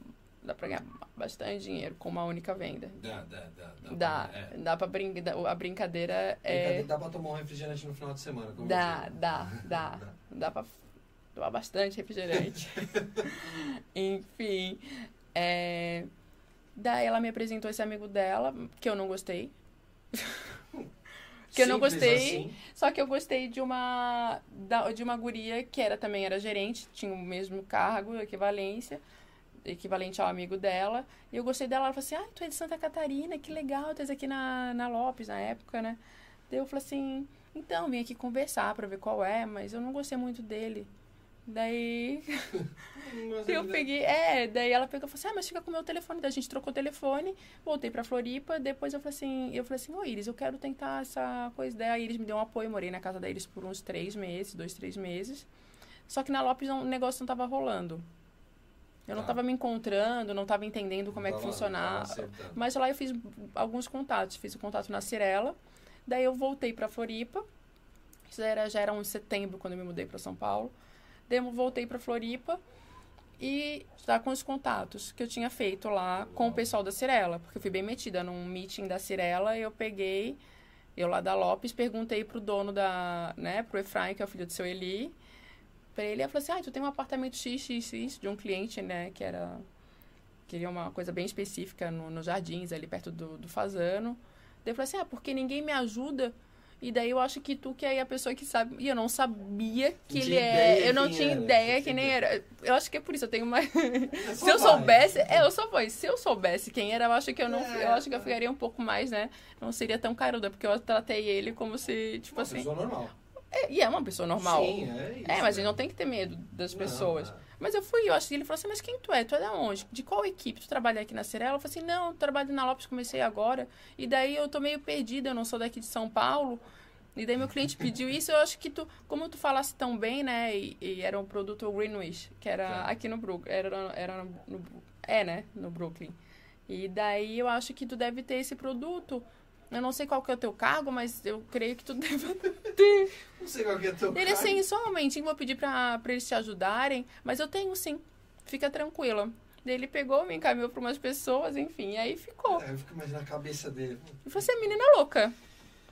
dá pra ganhar bastante dinheiro com uma única venda. Dá, dá, dá. Dá, Dá, pra- é. dá pra brincar, a brincadeira é... Dá pra tomar um refrigerante no final de semana. como Dá, digo. dá, dá. Dá pra tomar bastante refrigerante. Enfim. é, Daí ela me apresentou esse amigo dela, que eu não gostei. que eu não gostei. assim. Só que eu gostei de uma da- de uma guria que era também era gerente, tinha o mesmo cargo, equivalência, equivalente ao amigo dela. E eu gostei dela, ela falou assim: "Ah, tu é de Santa Catarina, que legal, tu és aqui na na Lopes na época, né?" Daí eu falei assim: "Então, vim aqui conversar pra ver qual é, mas eu não gostei muito dele." Daí eu peguei, é, daí ela pegou e falou assim, ah, mas fica com o meu telefone. Daí a gente trocou o telefone, voltei pra Floripa, depois eu falei assim, eu falei assim, ô Iris, eu quero tentar essa coisa. Daí a Iris me deu um apoio, morei na casa da Iris por uns três meses, dois, três meses. Só que na Lopes não- o negócio não tava rolando. Eu não Tá. tava me encontrando, não tava entendendo como é que funcionava. Mas lá eu fiz alguns contatos. Fiz o contato na Cirela. Daí eu voltei pra Floripa. Isso era, já era um setembro quando eu me mudei pra São Paulo. Voltei pra Floripa e já com os contatos que eu tinha feito lá com o pessoal da Cirela. Porque eu fui bem metida num meeting da Cirela eu peguei, eu lá da Lopes, perguntei pro dono da, né, pro Efraim, que é o filho do seu Eli, pra ele, eu falei assim, ah, tu tem um apartamento XXX de um cliente, né, que era queria uma coisa bem específica no, nos jardins, ali perto do, do Fazano. Daí eu falei assim, ah, porque ninguém me ajuda. E daí eu acho que tu que é a pessoa que sabe. E eu não sabia que Não ele é. Eu não tinha era. ideia que nem era. Eu acho que é por isso, eu tenho mais. Se eu soubesse, é, eu só vou. Se eu soubesse quem era, eu acho que eu não. É, eu acho que eu é. ficaria um pouco mais, né? Não seria tão caruda, porque eu tratei ele como se, tipo Uma assim. pessoa normal. É- e é uma pessoa normal. Sim, é isso. é, mas a gente né? não tem que ter medo das Não, pessoas. é. Mas eu fui, eu acho que ele falou assim, mas quem tu é? Tu é da onde? De qual equipe? Tu trabalha aqui na Cirela? Eu falei assim, não, eu trabalho na Lopes, comecei agora. E daí eu tô meio perdida, eu não sou daqui de São Paulo. E daí meu cliente pediu isso, eu acho que tu, como tu falasse tão bem, né? E, e era um produto Greenwich, que era Tá. aqui no Brooklyn. Era, era no, no- é, né? No Brooklyn. E daí eu acho que tu deve ter esse produto. Eu não sei qual que é o teu cargo, mas eu creio que tu deve ter. Não sei qual que é teu Ele cargo. assim, só um momentinho, vou pedir pra, pra eles te ajudarem, mas eu tenho sim, fica tranquila. Daí ele pegou, me encaminhou pra umas pessoas, enfim, e aí ficou. É, eu fico imaginando a cabeça dele. E você é menina louca.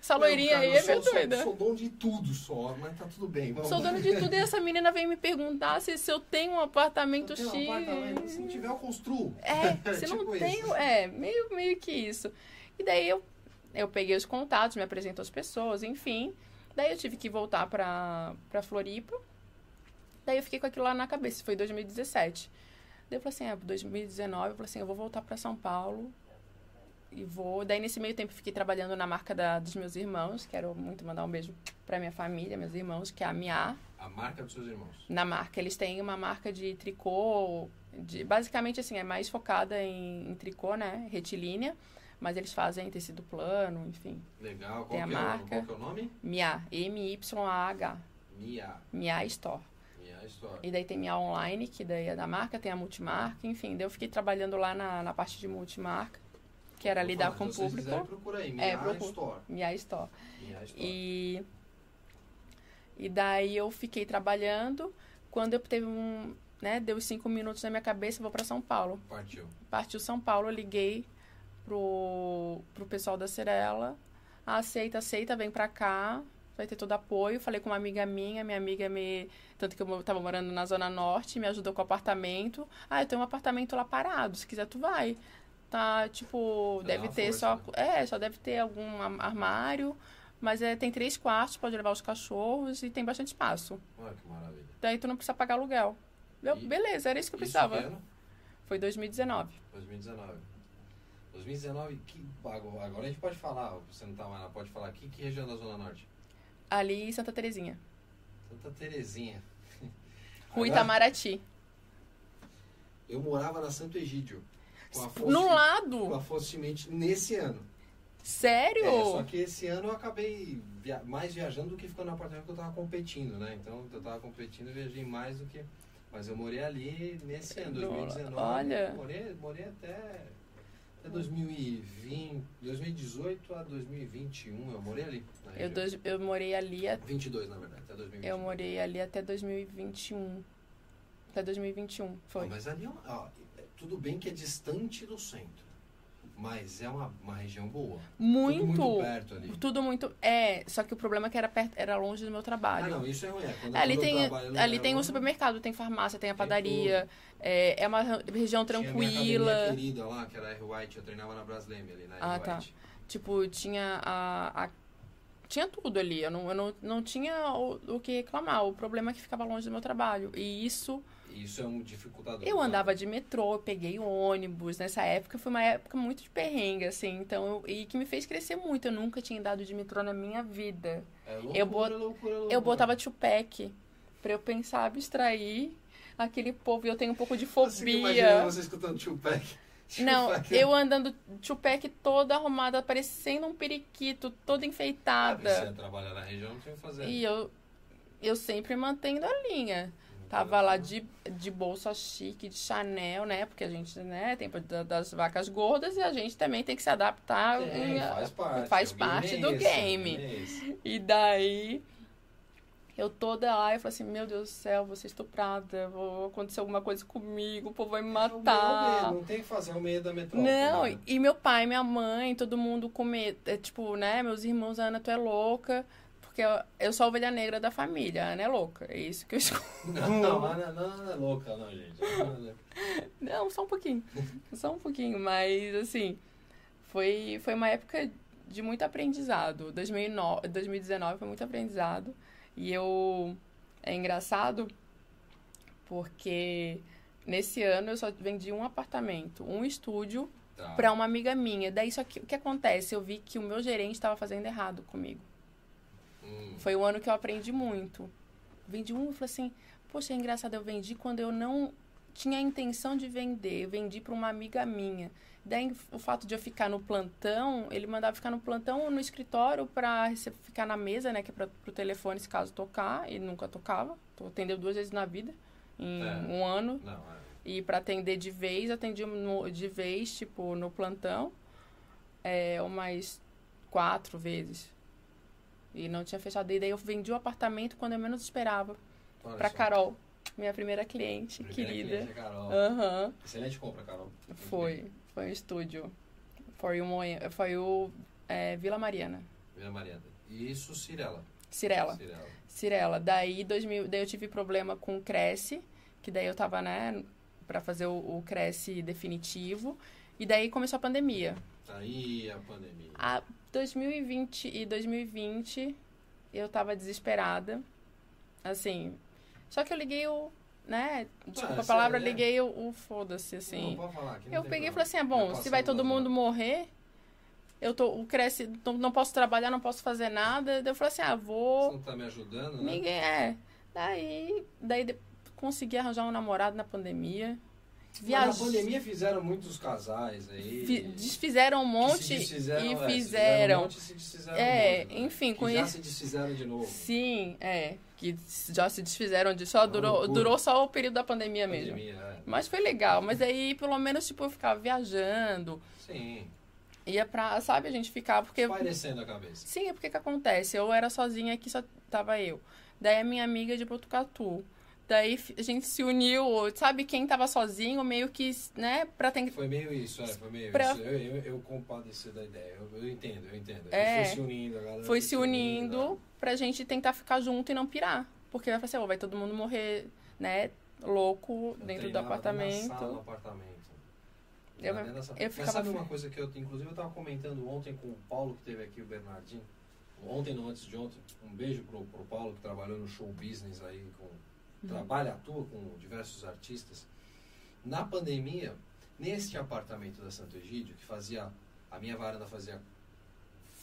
Essa Não, loirinha cara, aí eu é meio sou, doida. Sou, sou dono de tudo só, mas tá tudo bem. Vamos. Sou dona de tudo e essa menina veio me perguntar se, se eu tenho um apartamento Eu tenho X. um apartamento, se não tiver, eu construo. É, se não Tipo tenho. isso. É, meio, meio que isso. E daí eu, eu peguei os contatos, me apresentou as pessoas, enfim. Daí eu tive que voltar pra, pra Floripa. Daí eu fiquei com aquilo lá na cabeça. Foi 2017. Daí eu falei assim, é, 2019, eu falei assim, eu vou voltar pra São Paulo. E vou. Daí nesse meio tempo eu fiquei trabalhando na marca da, dos meus irmãos. Quero muito mandar um beijo pra minha família, meus irmãos, que é a Mia A marca dos seus irmãos. na marca. Eles têm uma marca de tricô, de, basicamente assim, é mais focada em, em tricô, né? Retilínea, mas eles fazem tecido plano, enfim. Legal. Qual, Tem a que, é o, marca. qual que é o nome? Mia, M-Y-A-H, Mia. Mia Store. Mia Store. E daí tem Mia Online, que daí é da marca, tem a multimarca, enfim. Daí eu fiquei trabalhando lá na, na parte de multimarca, que era Vou lidar falar, com o quiserem, público. procura aí. Mia É, procura. Store. Mia Store. Mia Store. E, e daí eu fiquei trabalhando. Quando eu teve um, né, deu os cinco minutos na minha cabeça, vou para São Paulo. Partiu. Partiu São Paulo, eu liguei pro, pro pessoal da Cirela. Ah, aceita, aceita, vem pra cá. Vai ter todo apoio. Falei com uma amiga minha, minha amiga me. Tanto que eu tava morando na Zona Norte, me ajudou com o apartamento. Ah, eu tenho um apartamento lá parado, se quiser tu vai. Tá, tipo, Dá deve ter força, só. né? É, só deve ter algum armário. Mas é, tem três quartos, pode levar os cachorros e tem bastante espaço. Olha que maravilha. Daí tu não precisa pagar aluguel. Eu, beleza, era isso que eu precisava. que ano? Foi 2019. 2019. 2019, que, agora a gente pode falar, você não tá mais lá, pode falar aqui, que região da Zona Norte? Ali em Santa Terezinha. Santa Terezinha. Rua Itamaraty. Eu morava na Santo Egídio. Com Afonso, No com a lado? Afonso Chimente nesse ano. Sério? É, só que esse ano eu acabei via- mais viajando do que ficando no apartamento porque eu tava competindo, né? Então eu tava competindo, eu viajei mais do que. Mas eu morei ali nesse ano, No- 2019. olha. Morei, morei até, até 2020, 2018 a 2021, eu morei ali. Eu, dois- eu morei ali, a- 22, na verdade, até 2021. eu morei ali até 2021. Até 2021, foi. Mas ali é ó, é- tudo bem que é distante do centro, mas é uma, uma região boa. Muito. Tudo muito perto ali. Tudo muito. É, só que o problema é que era, perto, era longe do meu Ah, trabalho. não, isso é ruim. é, Quando, ali tem, ali tem o longe, supermercado, tem farmácia, tem a Tem padaria. É, é uma região Tinha minha tranquila. querida lá, que era a R White, eu treinava na Brasleme ali, na R Ah, tá. White. Tipo, tinha a, a- Tinha tudo ali. Eu não, eu não, não tinha o, o que reclamar. O problema é que ficava longe do meu trabalho. E isso. Isso é um dificultador. Eu tá? andava de metrô, peguei ônibus. Nessa época foi uma época muito de perrengue, assim. Então, eu- e que me fez crescer muito. Eu nunca tinha andado de metrô na minha vida. É loucura, eu bot- loucura, loucura. Eu botava Tupac pra eu pensar, abstrair aquele povo. E eu tenho um pouco de Você fobia. você escutando Tupac. Não, eu andando Tupac toda arrumada, parecendo um periquito, toda Ah, enfeitada. Você ia trabalhar na região, não tinha o que fazer. E eu, eu sempre mantendo a linha. Tava lá de, de bolsa chique, de Chanel, né? Porque a gente, né, tem da- das vacas gordas e a gente também tem que se adaptar. Tem, em- faz parte. faz é parte do é game. é esse. E daí, eu toda lá, eu falei assim, meu Deus do céu, vou ser estuprada, vou acontecer alguma coisa comigo, o povo vai me É o medo, matar. Não tem o que fazer, é o medo da metrópole. Não, né? e meu pai, minha mãe, todo mundo com medo. É, tipo, né, meus irmãos, Ana, tu é louca. Porque eu, eu sou a ovelha negra da família, a Ana é louca. É isso que eu escuto. Não, não, não, não, não é louca, não, gente. Não, Não, só um pouquinho. Só um pouquinho, mas assim, foi, foi uma época de muito aprendizado. 2009, 2019 foi muito aprendizado. E eu. É engraçado porque nesse ano eu só vendi um apartamento, um estúdio Tá. para uma amiga minha. Daí só que o que acontece? Eu vi que o meu gerente estava fazendo errado comigo. Hum, Foi o ano que eu aprendi muito. Vendi um e falei assim, poxa, é engraçado, eu vendi quando eu não tinha a intenção de vender. Eu vendi para uma amiga minha. Daí o fato de eu ficar no plantão, ele mandava ficar no plantão ou no escritório para ficar na mesa, né, que é para o telefone se caso tocar, e nunca tocava. Então, atendeu duas vezes na vida em É. um ano. não, é. E para atender de vez, atendi no- de vez, tipo, no plantão, é, umas quatro vezes. E não tinha fechado. E daí eu vendi o apartamento quando eu menos esperava. Olha Pra só. Carol, minha primeira cliente, Primeira querida. cliente é Carol. Aham. Excelente compra, Carol. Foi. Foi um estúdio. Foi foi o é, Vila Mariana. Vila Mariana. Isso, Cirela. Cirela. Cirela. Cirela. Daí, 2000, daí eu tive problema com o Cresce, que daí eu tava, né, pra fazer o, o Cresce definitivo. E daí começou a pandemia. Aí a pandemia. A 2020 e 2020 eu tava desesperada. Assim. Só que eu liguei o. Né? Desculpa Ah, a palavra, é? liguei o, o foda-se, assim. Não, falar, Eu peguei e falei assim: ah, bom, se vai todo mundo morrer, eu tô. O cresce, não, não posso trabalhar, não posso fazer nada. Daí eu falei assim: ah, Você vou. não tá me ajudando, né? Ninguém é. Daí, daí de- consegui arranjar um namorado na pandemia. Mas Viaj... Na pandemia fizeram muitos casais aí. Fi- Desfizeram um monte e é, se fizeram. um monte e se desfizeram É, novo, né? enfim, Que já se desfizeram de novo. Sim, é. Que já se desfizeram de só. Durou, durou só o período da pandemia mesmo. Pandemia, é. Mas foi legal. Mas aí, pelo menos, tipo, eu ficava viajando. Sim. Ia pra. Sabe, a gente ficava. Porque Vai descendo a cabeça. Sim, é porque que acontece? Eu era sozinha aqui, só tava eu. Daí a minha amiga de Botucatu. Daí a gente se uniu, sabe, quem tava sozinho, meio que, né, pra ter... Foi meio isso, é, foi meio Pra- isso. Eu, eu, eu compadeci da ideia. Eu, eu entendo, eu entendo. É. foi se unindo, a galera Foi se unindo né? pra gente tentar ficar junto e não pirar. Porque vai falar assim, ó, vai todo mundo morrer, né, louco Eu dentro do treinava na sala, no apartamento. apartamento. Eu- dentro dessa- eu Mas ficava sabe fe- uma coisa que eu, inclusive, eu tava comentando ontem com o Paulo, que teve aqui, o Bernardinho. Ontem, não, antes de ontem. Um beijo pro, pro Paulo, que trabalhou no show business aí, com, Uhum. trabalha, atua com diversos artistas. Na pandemia, neste apartamento da Santo Egídio, que fazia, a minha varanda fazia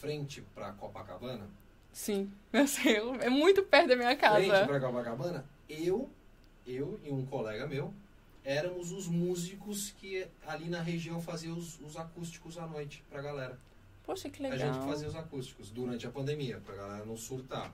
frente pra Copacabana, Sim, eu sei, é muito perto da minha frente casa. pra Copacabana, eu, eu e um colega meu, éramos os músicos que ali na região faziam os, os acústicos à noite pra galera. Poxa, que A legal. gente fazia os acústicos durante a pandemia, pra galera não surtar.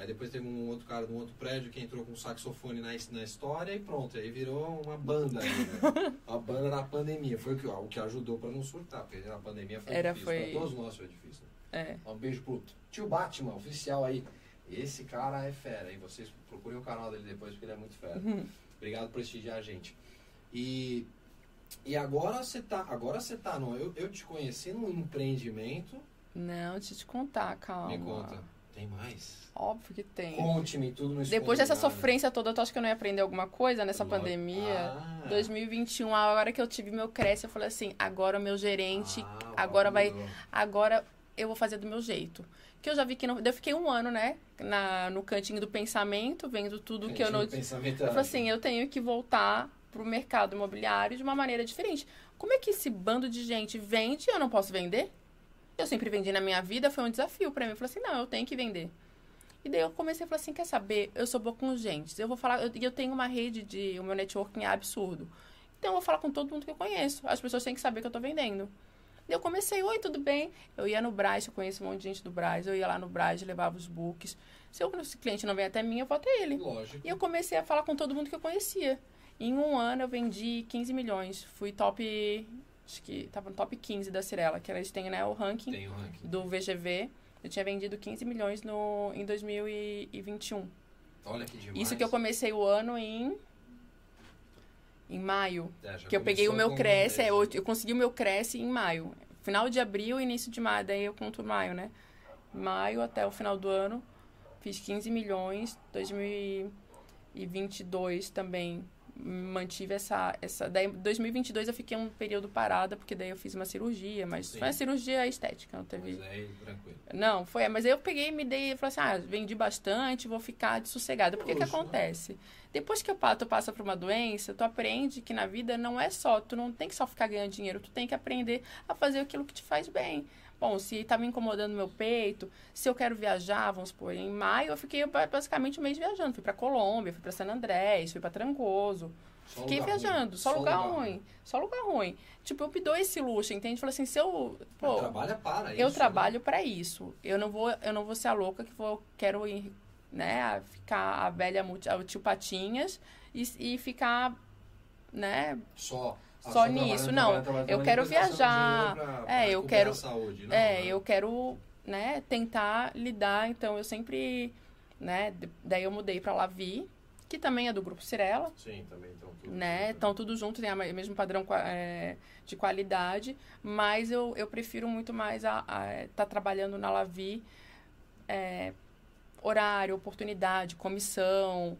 Aí depois teve um outro cara de um outro prédio que entrou com saxofone na, na história e pronto, aí virou uma banda né? A banda na pandemia. Foi o que, o que ajudou pra não surtar, porque na pandemia foi Era, difícil. foi- Pra todos nós foi difícil. né? É. Um beijo pro tio Batman, oficial aí. Esse cara é fera, e vocês procurem o canal dele depois porque ele é muito fera. Uhum. Obrigado por prestigiar a gente. E, e agora você tá, agora você tá no, eu, eu te conheci num empreendimento. Não, deixa eu te contar, calma. Me conta. Tem mais? Óbvio que tem. Conte-me tudo no Depois dessa escondido. sofrência toda, tu acha que eu não ia aprender alguma coisa nessa Lógico. pandemia? Ah. 2021, a hora que eu tive meu cresce, eu falei assim, agora o meu gerente, Ah, agora vai, mudou. agora eu vou fazer do meu jeito. Que eu já vi que não, eu fiquei um ano, né, na, no cantinho do pensamento, vendo tudo que eu não... Pensamento Eu falei assim, eu tenho que voltar pro mercado imobiliário de uma maneira diferente. Como é que esse bando de gente vende e eu não posso vender? Eu sempre vendi na minha vida, foi um desafio pra mim. Eu falei assim, não, eu tenho que vender. E daí eu comecei a falar assim, quer saber? Eu sou boa com gente. Eu vou falar, eu, eu tenho uma rede de, o meu networking é absurdo. Então eu vou falar com todo mundo que eu conheço. As pessoas têm que saber que eu tô vendendo. E eu comecei, oi, tudo bem? Eu ia no Braz, eu conheço um monte de gente do Braz. Eu ia lá no Braz, levava os books. Se o cliente não vem até mim, eu vou até ele. Lógico. E eu comecei a falar com todo mundo que eu conhecia. Em um ano eu vendi 15 milhões. Fui top. Acho que tava no top 15 da Cirela, que eles têm né, o ranking Tem o ranking. do VGV. Eu tinha vendido 15 milhões no, em 2021. Olha que demais. Isso que eu comecei o ano em. Em maio. É, Que eu peguei o meu Cresce, é, eu, eu consegui o meu Cresce em maio. Final de abril, início de maio, daí eu conto maio, né? Maio até o final do ano, fiz 15 milhões. 2022 também mantive essa, essa. Daí 2022 eu fiquei um período parada, porque daí eu fiz uma cirurgia, mas Sim. foi uma cirurgia estética, não teve. Mas aí, tranquilo. Não, foi, mas aí eu peguei e me dei e falei assim: ah, vendi bastante, vou ficar de sossegada. Porque que Justo, né? acontece? Depois que o pato passa por uma doença, tu aprende que na vida não é só, tu não tem que só ficar ganhando dinheiro, tu tem que aprender a fazer aquilo que te faz bem. Bom, se tá me incomodando meu peito, se eu quero viajar, vamos supor, em maio eu fiquei ba- basicamente um mês viajando. Fui pra Colômbia, fui pra San Andrés, fui pra Trancoso. Só Fiquei lugar viajando, ruim. só, lugar, ruim. Só lugar ruim. Tipo, eu me dou esse luxo, entende? Falei assim, se eu. Pô, Trabalha para isso. eu né? trabalho pra isso. Eu não vou, eu não vou ser a louca que vou quero ir, né, a ficar a velha multi- o tio Patinhas e, e ficar, né? Só. Ah, Só nisso, não. Eu quero viajar. dinheiro pra- É, pra eu quero- a Saúde. Não, é, né? eu quero, né, tentar lidar, então eu sempre, né, daí eu mudei pra Lavi, que também é do Grupo Cirela, Sim, também estão tudo. né? Estão tudo junto, tem a- o mesmo padrão é, de qualidade, mas eu, eu prefiro muito mais a estar trabalhando na Lavi é, horário, oportunidade, comissão.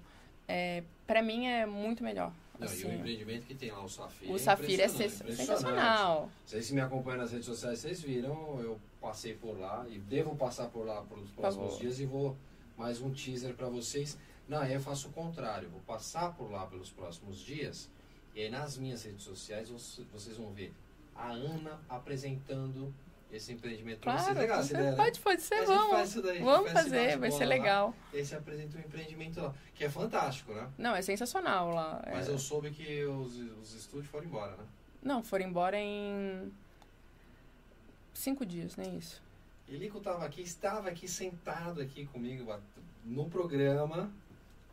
É, para mim é muito melhor. Não, e o empreendimento que tem lá, o Safira. o Safira é impressionante, sens- impressionante. sensacional. Vocês que me acompanham nas redes sociais, vocês viram, eu passei por lá e devo passar por lá pelos próximos dias e vou mais um teaser para vocês. Não, aí eu faço o contrário, vou passar por lá pelos próximos dias e aí nas minhas redes sociais você- vocês vão ver a Ana apresentando esse empreendimento pra vocês. Claro, Legal certeza. ideia, né? pode, pode ser, gente faz vamos. isso daí, Vamos faz esse fazer, vai ser lá. legal. E aí você apresenta um empreendimento lá, que é fantástico, né? Não, é sensacional lá. Mas É- eu soube que os, os estúdios foram embora, né? Não, foram embora em cinco dias, nem isso. Elico estava aqui, estava aqui sentado aqui comigo no programa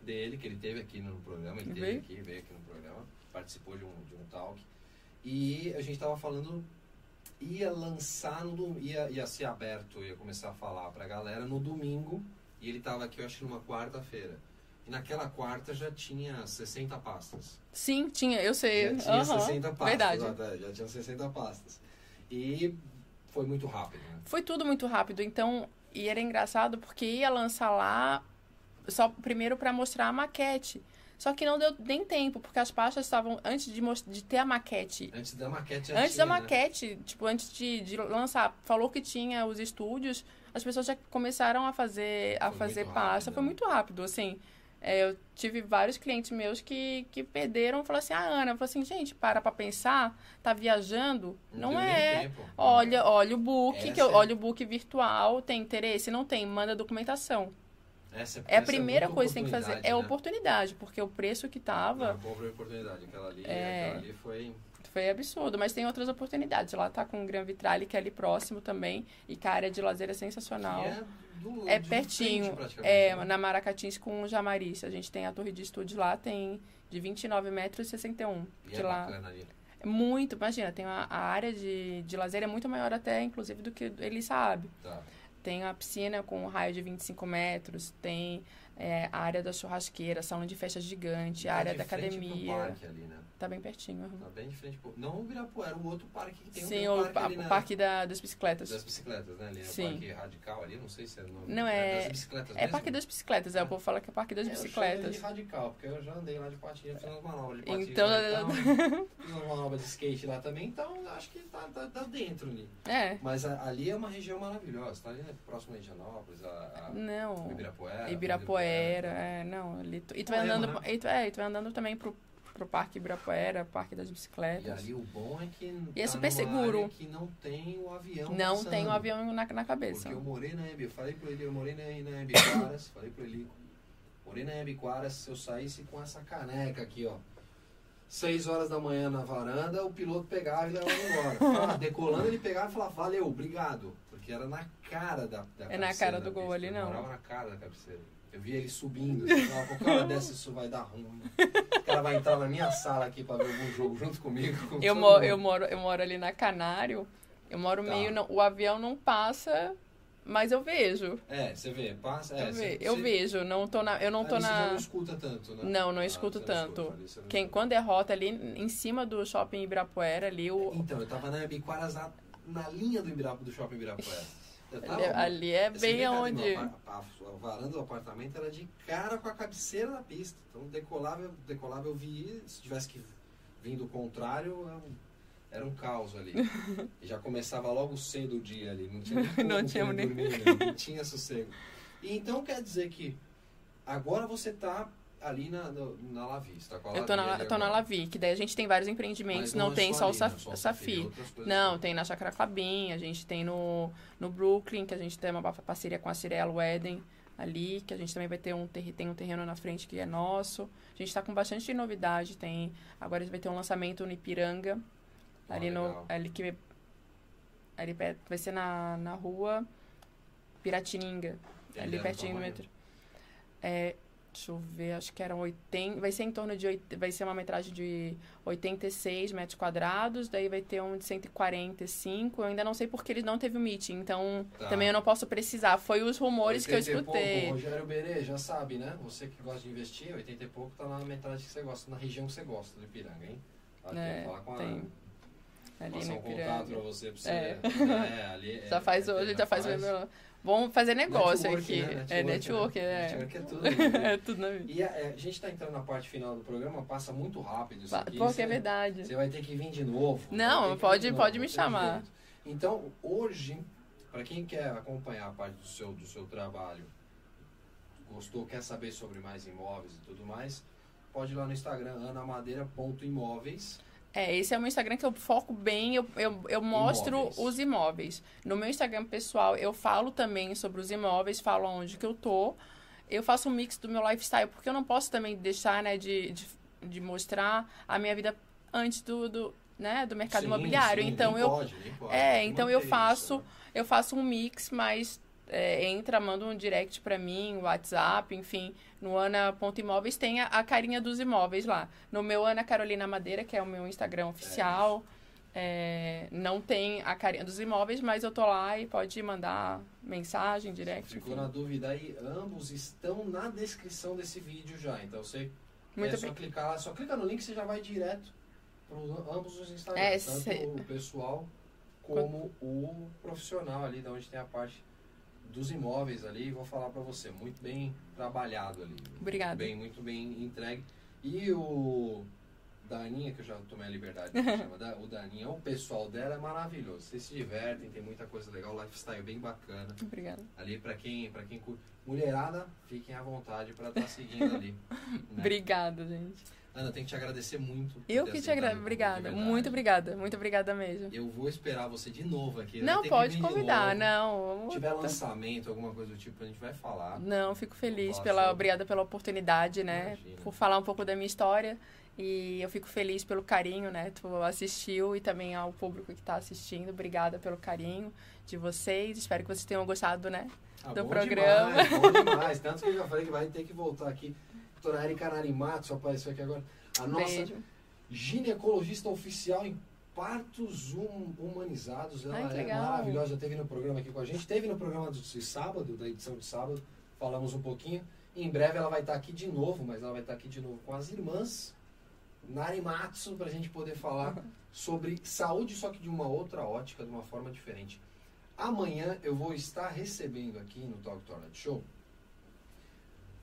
dele, que ele teve aqui no programa, ele teve Veio? aqui, veio aqui no programa, participou de um, de um talk. E a gente estava falando, ia lançar no ia, ia ser aberto, ia começar a falar pra galera no domingo, e ele estava aqui, eu acho numa quarta-feira. E naquela quarta já tinha 60 pastas. Sim, tinha, eu sei. Já tinha Aham, 60 pastas. Verdade. tá, Já tinha 60 pastas. E foi muito rápido, né? Foi tudo muito rápido, então, e era engraçado porque ia lançar lá só primeiro para mostrar a maquete. Só que não deu nem tempo, porque as pastas estavam antes de, de ter a maquete. Antes da maquete Antes tinha, da né? maquete, tipo, antes de, de lançar, falou que tinha os estúdios, as pessoas já começaram a fazer a Foi fazer pasta. rápido, Foi né? muito rápido, assim. É, eu tive vários clientes meus que, que perderam, falaram assim, ah, Ana, eu falei assim, gente, para pra pensar, tá viajando, não, nem é. tempo. Olha, olha o book, que Essa eu, é- olha o book virtual, tem interesse? Não tem, manda documentação. Essa, É a essa primeira coisa que tem que fazer. É né? oportunidade, porque o preço que tava Não, compra oportunidade. Aquela ali, É. aquela ali foi... foi absurdo, mas tem outras oportunidades. Lá tá com o Gran Vitrale, que é ali próximo também, e que a área de lazer é sensacional. é, do, É pertinho, frente, É, né? na Maracatins com o Jamarice. A gente tem a torre de estúdio lá, tem de 29 metros e 61. E de é lá. bacana ali. É muito, imagina, tem a, a área de, de lazer é muito maior até, inclusive, do que ele sabe. Tá. Tem a piscina com um raio de 25 metros, tem é, a área da churrasqueira, salão de festas gigante, a Tá área da academia. parque ali, né? Tá bem pertinho. aham. Tá bem de frente. Não o Ibirapuera, o outro parque que tem Sim, um o, parque pa- ali o na- parque da, das bicicletas. Das bicicletas, né? Ali, Sim. o parque radical ali, não sei se é o nome. Não, é- das bicicletas É mesmo? parque das bicicletas, é, o povo fala que é parque das É, Eu bicicletas. de radical, porque eu já andei lá de patinha, fiz umas manobras de patinha. Então- lá e tal. fiz umas manobras de skate lá também, então acho que tá, tá, tá dentro ali. É, Mas a- ali é uma região maravilhosa, tá ali né, próximo a Indianópolis, a, a não. o Ibirapuera. Ibirapuera, é, não. Ali, tu- e tu vai andando, né? e tu, é, e tu vai andando também pro, pro Parque Ibirapuera, Parque das E Bicicletas. ali o bom é que E é tá super numa seguro. que não tem o avião Não passando. tem um avião na, na cabeça. Porque eu morei na Hebe, eu falei pro ele, eu morei na, na falei pro ele, morei na Hebe Quaras, se eu saísse com essa caneca aqui, ó, 6 horas da manhã na varanda, o piloto pegava e levava embora. Ah, decolando, ele pegava e falava, valeu, obrigado. Porque era na cara da, da É na cara do gol pista, ali, eu não. morava na cara da cabeceira. Eu via ele subindo, assim, falava, qualquer hora dessa isso vai dar ruim. O cara vai entrar na minha sala aqui pra ver algum jogo junto comigo. com Eu, todo mo mundo. eu, moro, eu moro ali na Canário, eu moro Tá. meio. não- o avião não passa, mas eu vejo. É, você vê, passa. É, eu, você- eu você- vejo, não tô na. Eu não tô Você já na. não escuta tanto, né? Não, não Ah, escuto você não tanto. escuta, você não Quem, quando é rota ali em cima do shopping Ibirapuera, ali o. Então, eu tava na Ibiquaras na, na linha do, Ibirapu, do shopping Ibirapuera. Ali, ali é bem aonde. A, a varanda do apartamento era de cara com a cabeceira da pista. Então, decolava, eu- decolava eu vi, se tivesse que vir do contrário, era um, era um caos ali. E já começava logo cedo o dia ali, não tinha nem Não tinha nem- dormir, né? não tinha sossego. E então quer dizer que agora você tá ali na, no- na Lavi, você tá com a Eu tô Lavi na, eu tô na agora. Lavi, que daí a gente tem vários empreendimentos, Mas não, é tem só, ali, o Saf né? Outras coisas Não, tem na Chácara Clabin, a gente tem no, no Brooklyn, que a gente tem uma pa- parceria com a Cirelo Eden ali, que a gente também vai ter um, tem um terreno na frente que é nosso. A gente tá com bastante novidade, tem agora vai ter um lançamento no Ipiranga, Ah, ali no legal. ali que ali perto, vai ser na, na rua Piratininga, Ele ali é pertinho do metrô. É, deixa eu ver, acho que eram 80, vai ser em torno de, vai ser uma metragem de 86 metros quadrados, daí vai ter um de 145, eu ainda não sei porque ele não teve o meeting, então Tá. também eu não posso precisar, foi os rumores que eu 80 pouco, escutei. o Rogério Berê, já sabe, né? Você que gosta de investir, 80 e pouco tá na metade que você gosta, na região que você gosta de Piranga, hein? Aqui, É, falar com tem. Ali Passar um contato Ipiranga. pra você, pra você. É. É, ali, é, Já faz é, hoje, já faz. faz. Vamos fazer negócio Network, aqui. né? É network, né? é. Network é tudo. né? É tudo na vida. E a, é, a gente tá entrando na parte final do programa, passa muito rápido isso aqui. Porque você, é verdade. Você vai ter que vir de novo. Não, pode- novo, pode me chamar. Então, hoje, para quem quer acompanhar a parte do seu, do seu trabalho, gostou, quer saber sobre mais imóveis e tudo mais, pode ir lá no Instagram, anamadeira.imóveis. É, esse é o meu Instagram que eu foco bem, eu, eu, eu mostro Imóveis. os imóveis. No meu Instagram pessoal, eu falo também sobre os imóveis, falo onde que eu tô. Eu faço um mix do meu lifestyle, porque eu não posso também deixar, né, de, de, de mostrar a minha vida antes do, do, né, do mercado Sim, imobiliário. sim, então eu pode, pode. É, então eu manter isso, faço- né? eu faço um mix, mas é, entra, manda um direct pra mim, WhatsApp, enfim. No Ana.imóveis tem a, a carinha dos imóveis lá. No meu Ana Carolina Madeira, que é o meu Instagram oficial, é, não tem a carinha dos imóveis, mas eu tô lá e pode mandar mensagem, direct, Ficou enfim. na dúvida aí, ambos estão na descrição desse vídeo já. Então você Muito é só clicar lá, só clica no link você já vai direto para ambos os Instagrams, É, tanto sei. o pessoal como o profissional ali, da onde tem a parte dos imóveis ali. Vou falar para você, muito bem trabalhado ali. Obrigada. Bem, muito bem entregue. E o Daninha, que eu já tomei a liberdade de chamar, da- o Daninha, o pessoal dela é maravilhoso. Vocês se divertem, tem muita coisa legal, lifestyle bem bacana. Obrigada. Ali pra quem, para quem curte. Mulherada, fiquem à vontade pra estar seguindo ali. né? Obrigada, gente. Ana, tenho que te agradecer muito. Eu que te agradeço. Obrigada. Muito obrigada. Muito obrigada mesmo. Eu vou esperar você de novo aqui. vai Não, pode convidar. Não. Se tiver lançamento, alguma coisa do tipo, a gente vai falar. Não, fico feliz pela sobre. obrigada pela oportunidade, né? Imagina. Por falar um pouco da minha história e eu fico feliz pelo carinho, né? Tu assistiu e também ao público que está assistindo. Obrigada pelo carinho de vocês. Espero que vocês tenham gostado, né? Ah, do bom programa. Demais, bom demais. Tanto que eu já falei que vai ter que voltar aqui. Doutora Erika Narimato, só apareceu aqui agora. A nossa Beijo. ginecologista oficial em partos hum- humanizados. Ela Ai, é legal. maravilhosa, já teve no programa aqui com a gente. Teve no programa de sábado, da edição de sábado, falamos um pouquinho. Em breve ela vai estar aqui de novo, mas ela vai estar aqui de novo com as irmãs Narimatsu, para a gente poder falar sobre saúde, só que de uma outra ótica, de uma forma diferente. Amanhã eu vou estar recebendo aqui no Talk Toilet Show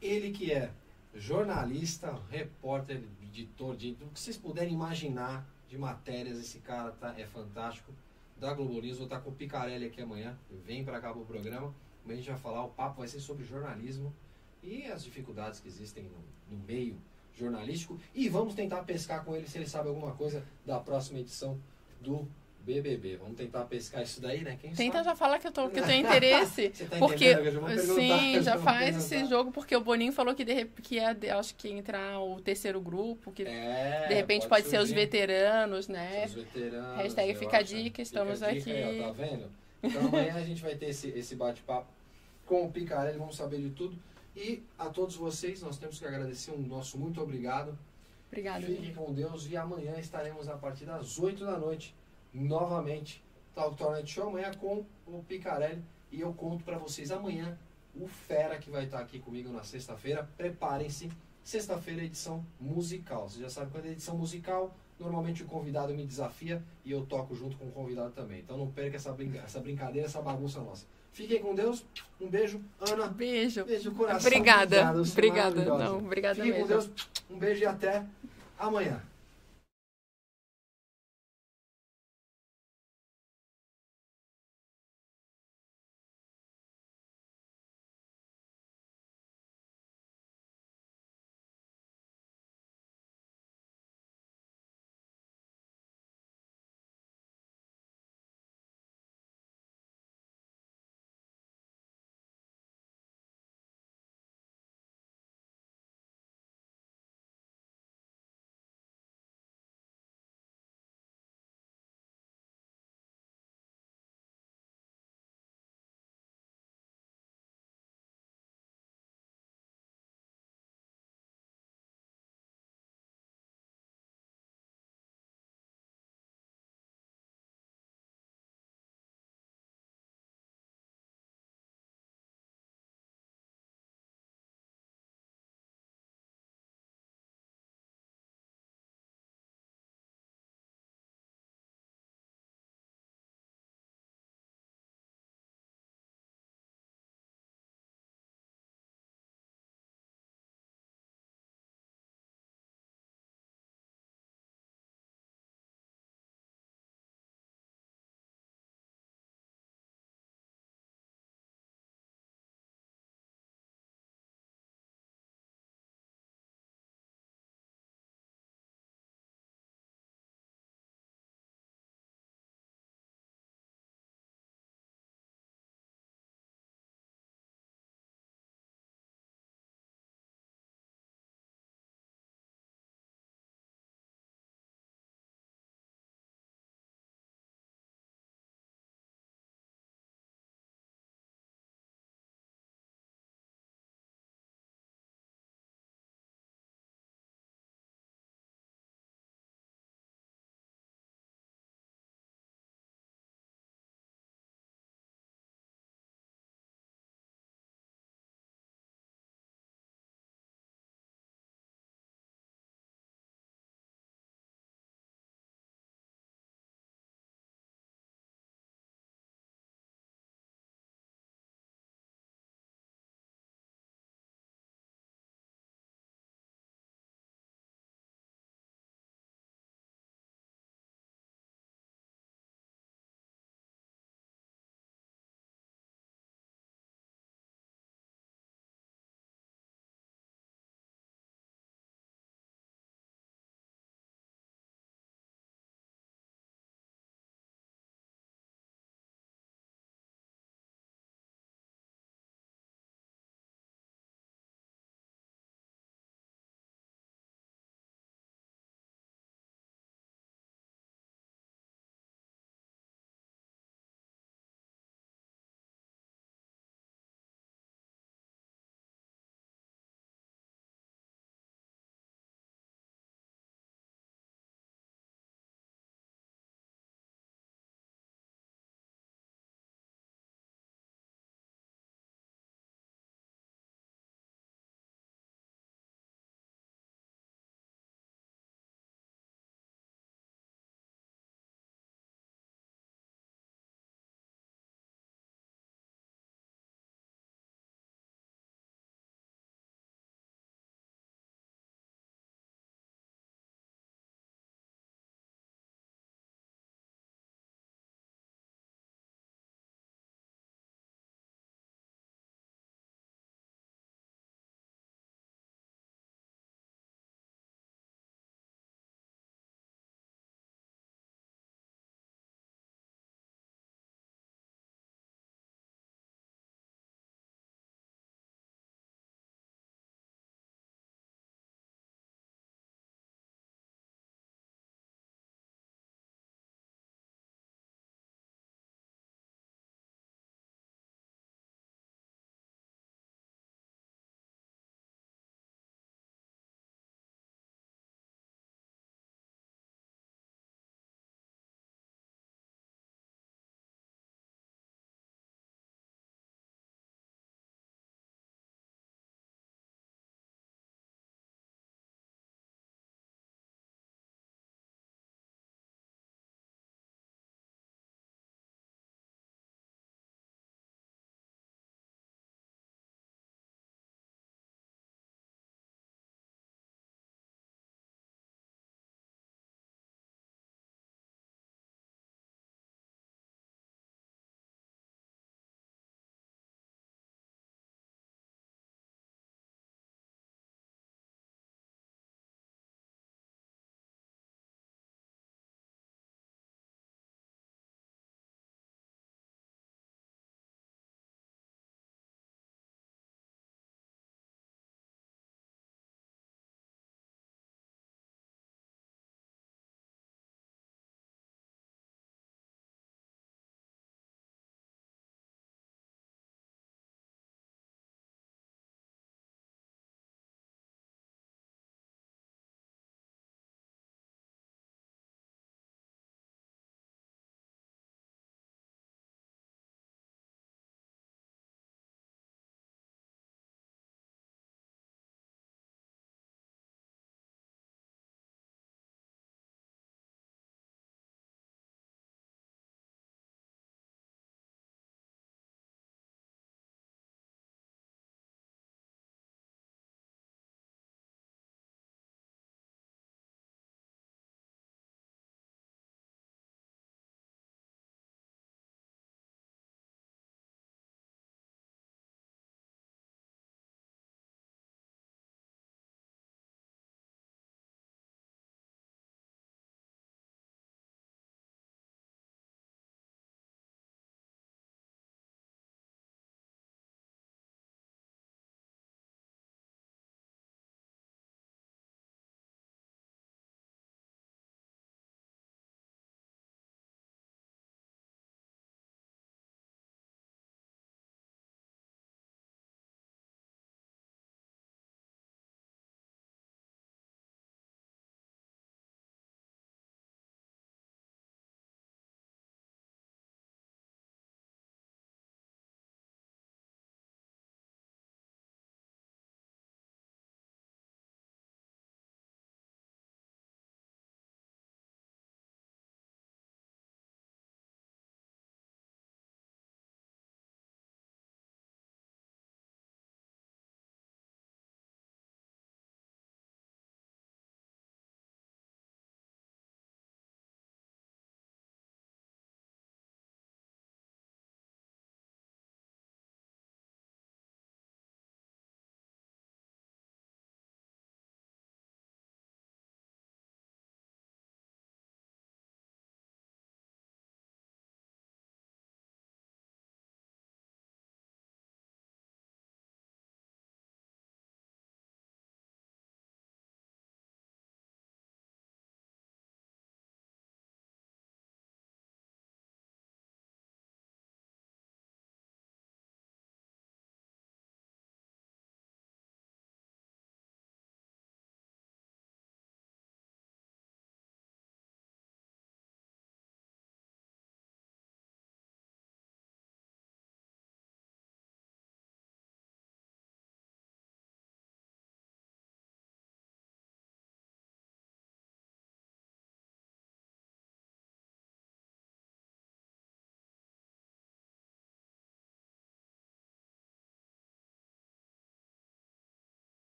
ele que é jornalista, repórter, editor, de do que vocês puderem imaginar de matérias, esse cara tá, é fantástico. Da Globo News, vou estar com o Picarelli aqui amanhã. Vem para cá pro programa. Amanhã a gente vai falar, o papo vai ser sobre jornalismo e as dificuldades que existem no, no meio jornalístico. E vamos tentar pescar com ele se ele sabe alguma coisa da próxima edição do BBB. Vamos tentar pescar isso daí, né? Quem Tenta sabe? já falar que eu, tô, que eu tenho interesse. Você tá Porque, já sim, já faz esse jogo, porque o Boninho falou que, de, que ia, de- acho que entrar o terceiro grupo, que É, de repente pode, ser os veteranos, né? Os veteranos, Hashtag fica a dica, estamos Fica dica aqui. ó, tá vendo? Então amanhã a gente vai ter esse, esse bate-papo com o Picarelli, vamos saber de tudo. E a todos vocês, nós temos que agradecer um nosso muito obrigado. Obrigada. Fiquem com Deus e amanhã estaremos a partir das 8 da noite, novamente, Talk Tornet Show, amanhã com o Picarelli. E eu conto pra vocês amanhã o Fera que vai estar aqui comigo na sexta-feira. Preparem-se, sexta-feira edição musical. Você já sabe quando é edição musical, normalmente o convidado me desafia e eu toco junto com o convidado também. Então não perca essa, brinca essa brincadeira, essa bagunça nossa. Fiquem com Deus, um beijo, Ana. Beijo. Beijo coração. Obrigada. Obrigado, é Obrigada. Não, obrigada Fiquem com mesmo. Deus, um beijo e até amanhã.